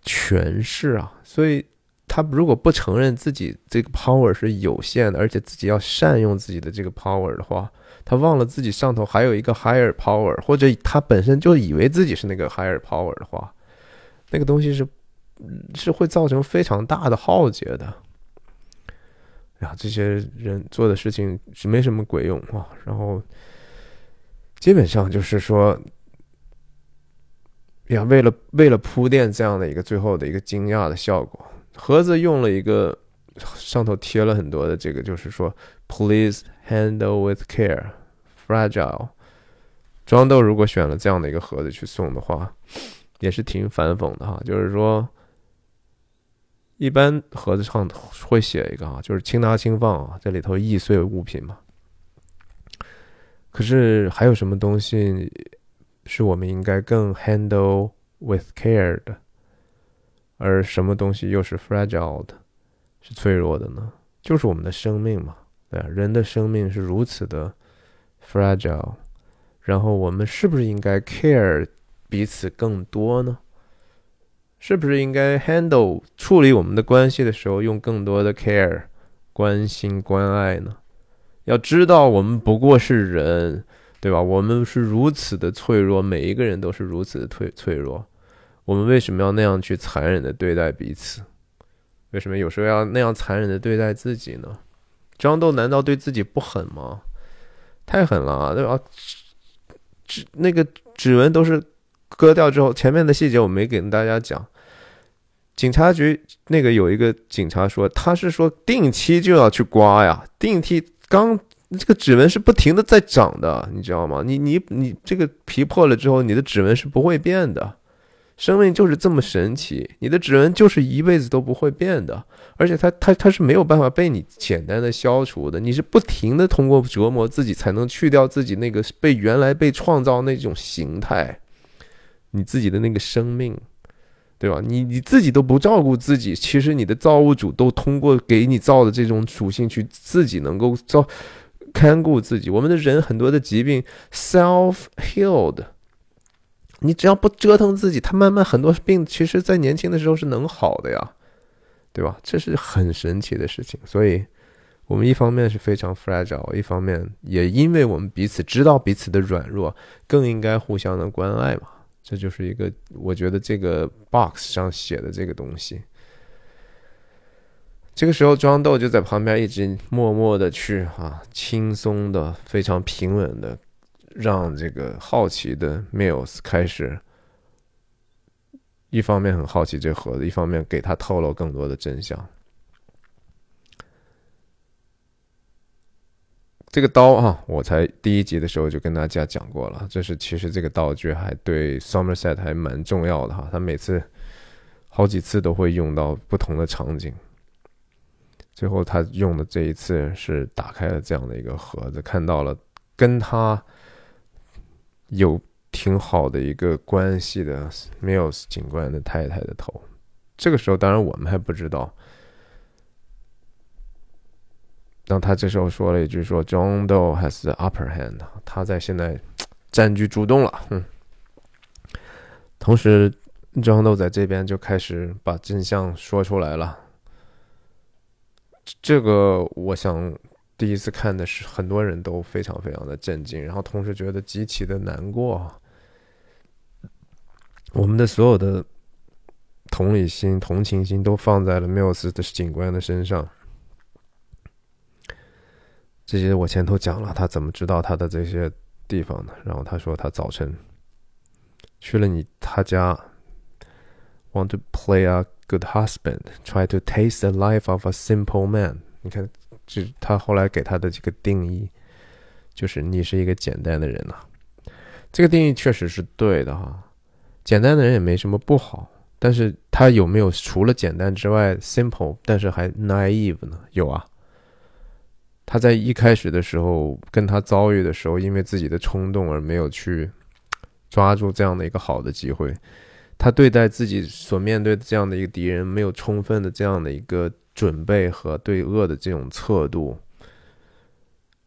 权势啊。所以他如果不承认自己这个 power 是有限的，而且自己要善用自己的这个 power 的话，他忘了自己上头还有一个 higher power，或者他本身就以为自己是那个 higher power 的话，那个东西是是会造成非常大的浩劫的。呀，这些人做的事情是没什么鬼用啊。然后，基本上就是说，呀，为了为了铺垫这样的一个最后的一个惊讶的效果，盒子用了一个上头贴了很多的这个，就是说 “Please handle with care, fragile”。装豆如果选了这样的一个盒子去送的话，也是挺反讽的哈。就是说，一般盒子上会写一个啊，就是轻拿轻放啊，这里头易碎物品嘛。可是还有什么东西是我们应该更 handle with care 的？而什么东西又是 fragile 的，是脆弱的呢？就是我们的生命嘛，对啊，人的生命是如此的 fragile。然后我们是不是应该 care 彼此更多呢？是不是应该 handle 处理我们的关系的时候用更多的 care 关心关爱呢？要知道我们不过是人，对吧？我们是如此的脆弱，每一个人都是如此的脆脆弱。我们为什么要那样去残忍的对待彼此？为什么有时候要那样残忍的对待自己呢？张豆难道对自己不狠吗？太狠了啊，对吧？指那个指纹都是割掉之后，前面的细节我没给大家讲。警察局那个有一个警察说，他是说定期就要去刮呀，定期刚这个指纹是不停的在长的，你知道吗？你你你这个皮破了之后，你的指纹是不会变的。生命就是这么神奇，你的指纹就是一辈子都不会变的，而且它它它是没有办法被你简单的消除的，你是不停的通过折磨自己才能去掉自己那个被原来被创造那种形态，你自己的那个生命，对吧？你你自己都不照顾自己，其实你的造物主都通过给你造的这种属性去自己能够造看顾自己。我们的人很多的疾病 self healed。你只要不折腾自己，他慢慢很多病，其实在年轻的时候是能好的呀，对吧？这是很神奇的事情。所以，我们一方面是非常 fragile，一方面也因为我们彼此知道彼此的软弱，更应该互相的关爱嘛。这就是一个，我觉得这个 box 上写的这个东西。这个时候，庄豆就在旁边一直默默的去啊，轻松的、非常平稳的。让这个好奇的 Mills 开始，一方面很好奇这盒子，一方面给他透露更多的真相。这个刀啊，我才第一集的时候就跟大家讲过了，这是其实这个道具还对 Somerset 还蛮重要的哈，他每次好几次都会用到不同的场景。最后他用的这一次是打开了这样的一个盒子，看到了跟他。有挺好的一个关系的 Mills 警官的太太的头，这个时候当然我们还不知道。然后他这时候说了一句：“说 John Doe has the upper hand，他在现在占据主动了。”嗯，同时 John Doe 在这边就开始把真相说出来了。这个我想。第一次看的是很多人都非常非常的震惊，然后同时觉得极其的难过。我们的所有的同理心、同情心都放在了缪斯的警官的身上。这些我前头讲了，他怎么知道他的这些地方呢？然后他说他早晨去了你他家，want to play a good husband，try to taste the life of a simple man。你看。这他后来给他的这个定义，就是你是一个简单的人呐。这个定义确实是对的哈，简单的人也没什么不好。但是他有没有除了简单之外，simple，但是还 naive 呢？有啊。他在一开始的时候跟他遭遇的时候，因为自己的冲动而没有去抓住这样的一个好的机会。他对待自己所面对的这样的一个敌人，没有充分的这样的一个。准备和对恶的这种测度，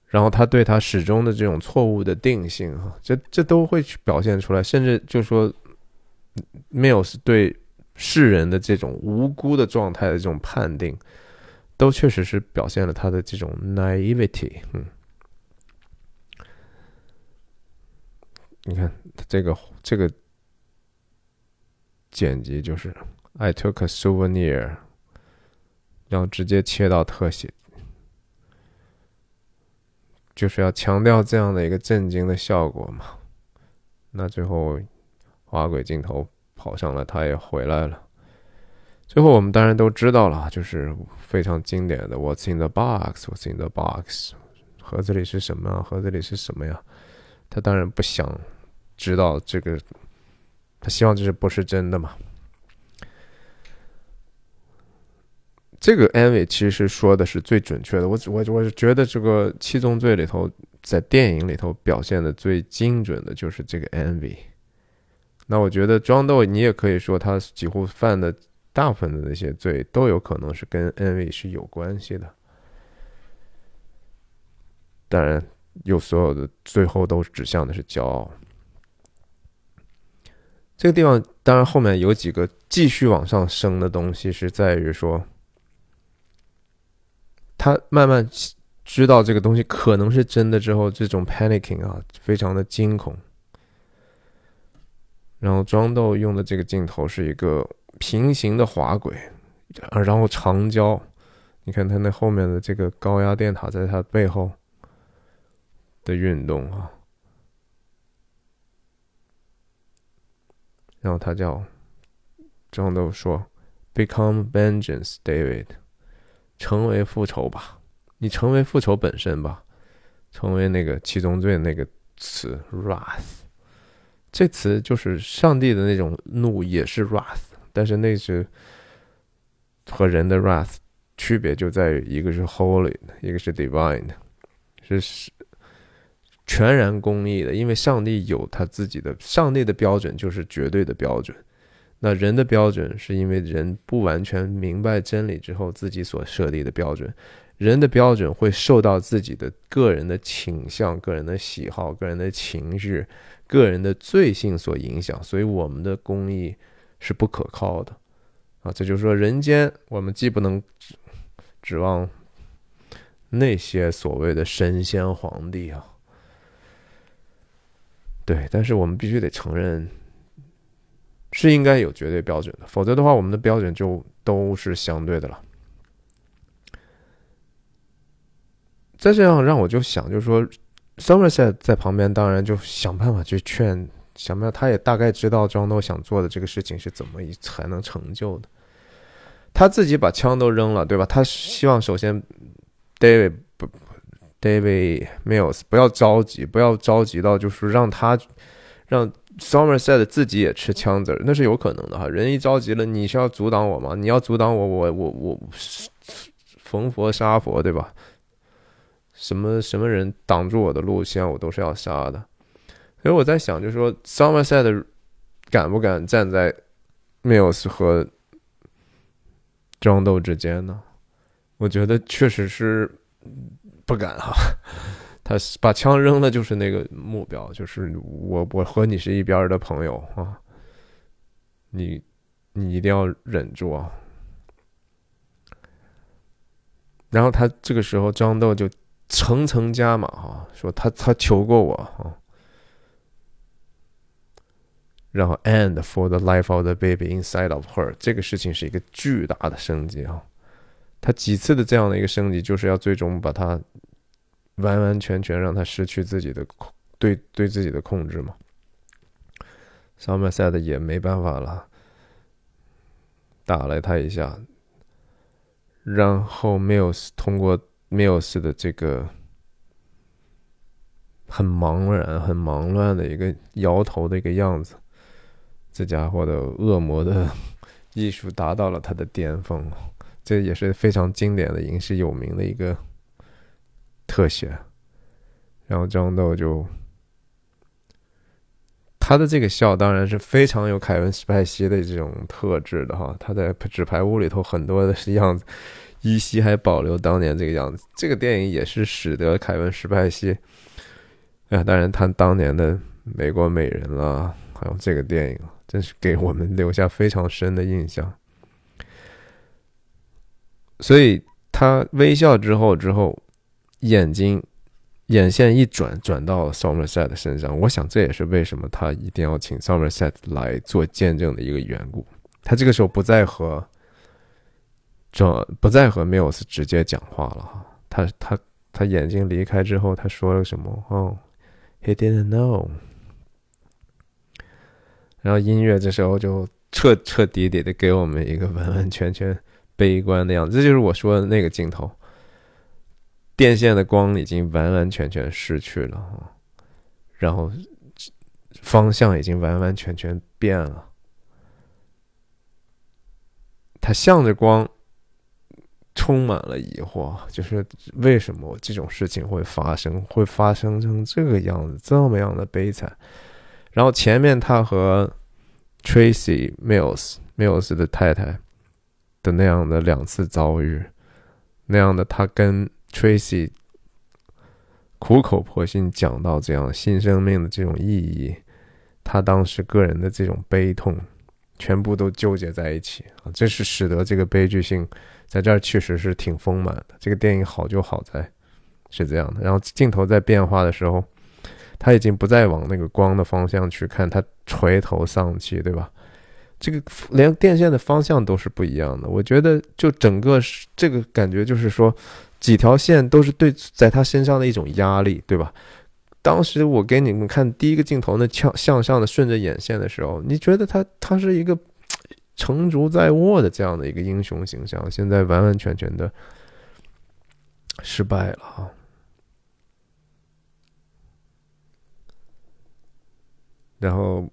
然后他对他始终的这种错误的定性，哈，这这都会去表现出来，甚至就说没有是对世人的这种无辜的状态的这种判定，都确实是表现了他的这种 naivety。嗯，你看这个这个剪辑就是 I took a souvenir。然后直接切到特写，就是要强调这样的一个震惊的效果嘛。那最后滑轨镜头跑上来，他也回来了。最后我们当然都知道了，就是非常经典的 “What's in the box? What's in the box?” 盒子里是什么啊？盒子里是什么呀？他当然不想知道这个，他希望这是不是真的嘛？这个 envy 其实说的是最准确的。我我我是觉得这个七宗罪里头，在电影里头表现的最精准的就是这个 envy。那我觉得庄豆，你也可以说他几乎犯的。大部分的那些罪都有可能是跟 envy 是有关系的，当然，有所有的最后都指向的是骄傲。这个地方当然后面有几个继续往上升的东西，是在于说，他慢慢知道这个东西可能是真的之后，这种 panicking 啊，非常的惊恐。然后庄豆用的这个镜头是一个。平行的滑轨，然后长焦，你看它那后面的这个高压电塔在它背后的运动啊，然后他叫张豆说：“Become vengeance, David，成为复仇吧，你成为复仇本身吧，成为那个七宗罪那个词 wrath，这词就是上帝的那种怒，也是 wrath。”但是那是和人的 wrath 区别就在于，一个是 holy，一个是 divine 的，是全然公义的。因为上帝有他自己的，上帝的标准就是绝对的标准。那人的标准是因为人不完全明白真理之后自己所设立的标准，人的标准会受到自己的个人的倾向、个人的喜好、个人的情绪、个人的罪性所影响。所以我们的公义。是不可靠的，啊，这就是说，人间我们既不能指指望那些所谓的神仙皇帝啊，对，但是我们必须得承认，是应该有绝对标准的，否则的话，我们的标准就都是相对的了。再这样让我就想，就是说，Somerset 在旁边，当然就想办法去劝。想办法，他也大概知道庄豆想做的这个事情是怎么一才能成就的。他自己把枪都扔了，对吧？他希望首先，David，David Mills 不要着急，不要着急到就是让他让 Somerset 自己也吃枪子儿，那是有可能的哈。人一着急了，你是要阻挡我吗？你要阻挡我，我我我逢佛杀佛，对吧？什么什么人挡住我的路线，我都是要杀的。所以我在想，就是说，Somerset 敢不敢站在 Mills 和庄斗之间呢？我觉得确实是不敢哈。[laughs] 他把枪扔了，就是那个目标，就是我我和你是一边的朋友啊。你你一定要忍住啊。然后他这个时候，张豆就层层加码哈，说他他求过我啊。然后，and for the life of the baby inside of her，这个事情是一个巨大的升级啊！他几次的这样的一个升级，就是要最终把他完完全全让他失去自己的控对对自己的控制嘛。Somerset 也没办法了，打了他一下，然后 Mills 通过 Mills 的这个很茫然、很忙乱的一个摇头的一个样子。这家伙的恶魔的 [laughs] 艺术达到了他的巅峰，这也是非常经典的影视有名的一个特写。然后张豆就他的这个笑当然是非常有凯文·史派西的这种特质的哈，他在纸牌屋里头很多的样子依稀还保留当年这个样子。这个电影也是使得凯文·史派西，哎，当然他当年的美国美人了，还有这个电影。真是给我们留下非常深的印象。所以他微笑之后，之后眼睛眼线一转，转到了 Somerset 身上。我想这也是为什么他一定要请 Somerset 来做见证的一个缘故。他这个时候不再和这不再和 Mills 直接讲话了哈。他他他眼睛离开之后，他说了什么？哦，He didn't know。然后音乐这时候就彻彻底底的给我们一个完完全全悲观的样子，这就是我说的那个镜头，电线的光已经完完全全失去了，然后方向已经完完全全变了。他向着光，充满了疑惑，就是为什么这种事情会发生，会发生成这个样子，这么样的悲惨。然后前面他和 Tracy Mills Mills 的太太的那样的两次遭遇，那样的他跟 Tracy 苦口婆心讲到这样新生命的这种意义，他当时个人的这种悲痛。全部都纠结在一起啊，这是使得这个悲剧性在这儿确实是挺丰满的。这个电影好就好在是这样的。然后镜头在变化的时候，他已经不再往那个光的方向去看，他垂头丧气，对吧？这个连电线的方向都是不一样的。我觉得就整个这个感觉就是说，几条线都是对在他身上的一种压力，对吧？当时我给你们看第一个镜头，那向向上的顺着眼线的时候，你觉得他他是一个成竹在握的这样的一个英雄形象，现在完完全全的失败了啊！然后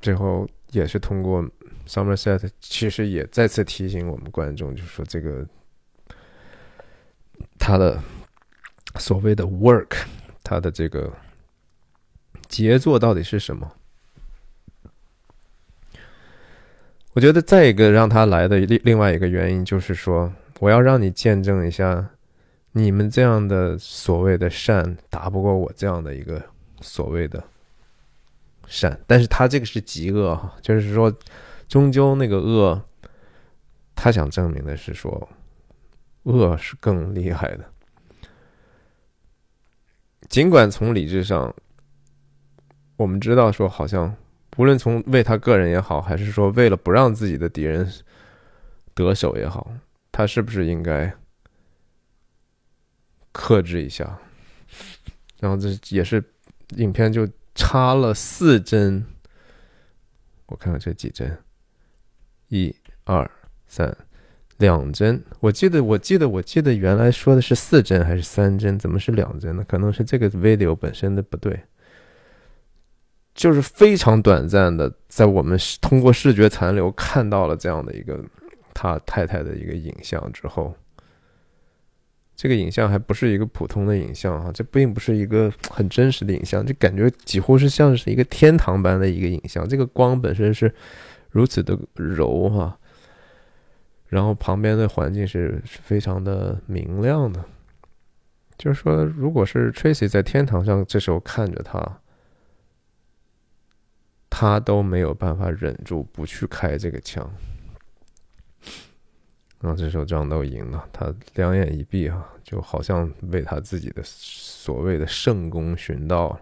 最后也是通过 Somerset，其实也再次提醒我们观众，就是说这个他的。所谓的 work，他的这个杰作到底是什么？我觉得再一个让他来的另另外一个原因就是说，我要让你见证一下，你们这样的所谓的善打不过我这样的一个所谓的善。但是他这个是极恶哈，就是说，终究那个恶，他想证明的是说，恶是更厉害的。尽管从理智上，我们知道说，好像无论从为他个人也好，还是说为了不让自己的敌人得手也好，他是不是应该克制一下？然后这也是影片就插了四针，我看看这几针，一、二、三。两针，我记得，我记得，我记得原来说的是四针还是三针？怎么是两针呢？可能是这个 video 本身的不对，就是非常短暂的，在我们通过视觉残留看到了这样的一个他太太的一个影像之后，这个影像还不是一个普通的影像啊，这并不是一个很真实的影像，就感觉几乎是像是一个天堂般的一个影像，这个光本身是如此的柔哈。然后旁边的环境是非常的明亮的，就是说，如果是 Tracy 在天堂上，这时候看着他，他都没有办法忍住不去开这个枪。然后这时候张豆赢了，他两眼一闭啊，就好像为他自己的所谓的圣功寻到了。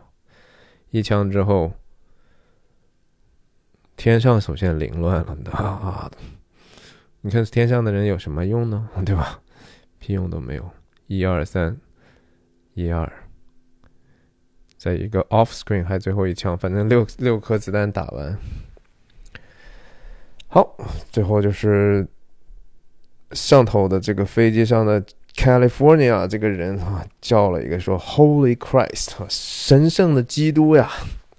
一枪之后，天上首先凌乱了，啊！你看天上的人有什么用呢？[laughs] 对吧？屁用都没有。一二三，一二，在一个 off screen 还最后一枪，反正六六颗子弹打完。好，最后就是上头的这个飞机上的 California 这个人啊，叫了一个说 “Holy Christ”，神圣的基督呀！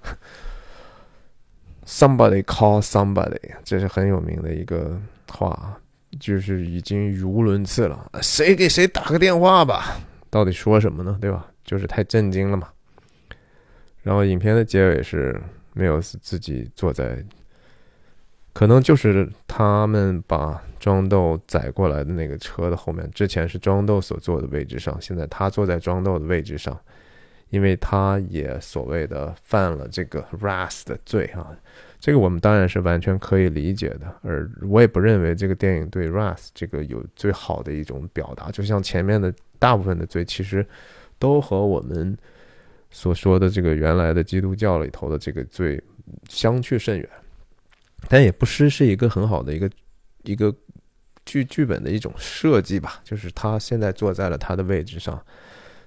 [laughs] Somebody call somebody，这是很有名的一个。话就是已经语无伦次了，谁给谁打个电话吧？到底说什么呢？对吧？就是太震惊了嘛。然后影片的结尾是没有自己坐在，可能就是他们把庄豆载过来的那个车的后面，之前是庄豆所坐的位置上，现在他坐在庄豆的位置上，因为他也所谓的犯了这个 ras 的罪啊。这个我们当然是完全可以理解的，而我也不认为这个电影对 Ras 这个有最好的一种表达。就像前面的大部分的罪，其实都和我们所说的这个原来的基督教里头的这个罪相去甚远，但也不失是一个很好的一个一个剧剧本的一种设计吧。就是他现在坐在了他的位置上，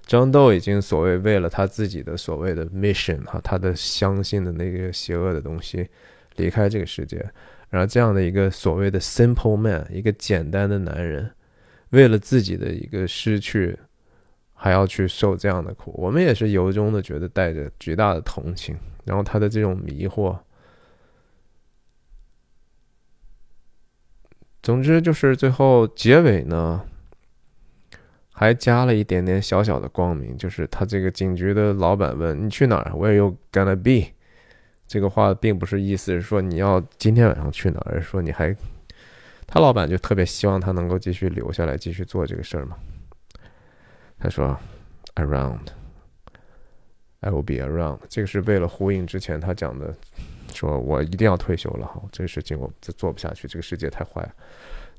张豆已经所谓为了他自己的所谓的 mission 哈，他的相信的那个邪恶的东西离开这个世界，然后这样的一个所谓的 simple man，一个简单的男人，为了自己的一个失去，还要去受这样的苦，我们也是由衷的觉得带着巨大的同情，然后他的这种迷惑。总之就是最后结尾呢，还加了一点点小小的光明，就是他这个警局的老板问你去哪儿，Where you gonna be？这个话并不是意思是说你要今天晚上去哪儿，而是说你还，他老板就特别希望他能够继续留下来继续做这个事儿嘛。他说，Around，I will be around。这个是为了呼应之前他讲的。说我一定要退休了哈，这个事情我做不下去，这个世界太坏了。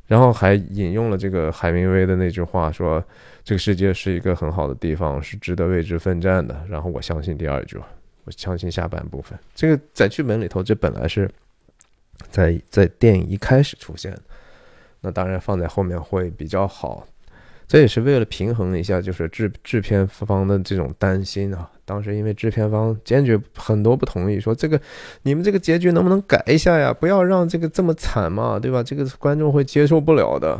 然后还引用了这个海明威的那句话，说这个世界是一个很好的地方，是值得为之奋战的。然后我相信第二句，我相信下半部分。这个在剧本里头，这本来是在在电影一开始出现，那当然放在后面会比较好。这也是为了平衡一下，就是制制片方的这种担心啊。当时因为制片方坚决很多不同意，说这个你们这个结局能不能改一下呀？不要让这个这么惨嘛，对吧？这个观众会接受不了的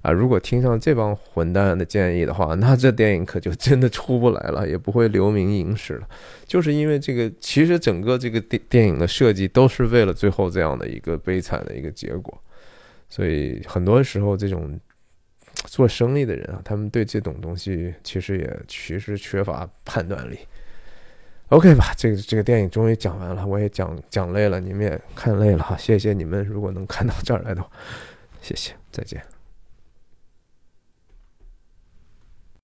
啊！如果听上这帮混蛋的建议的话，那这电影可就真的出不来了，也不会留名影史了。就是因为这个，其实整个这个电电影的设计都是为了最后这样的一个悲惨的一个结果，所以很多时候这种。做生意的人啊，他们对这种东西其实也其实缺乏判断力。OK 吧，这个这个电影终于讲完了，我也讲讲累了，你们也看累了哈，谢谢你们，如果能看到这儿来的话，谢谢，再见。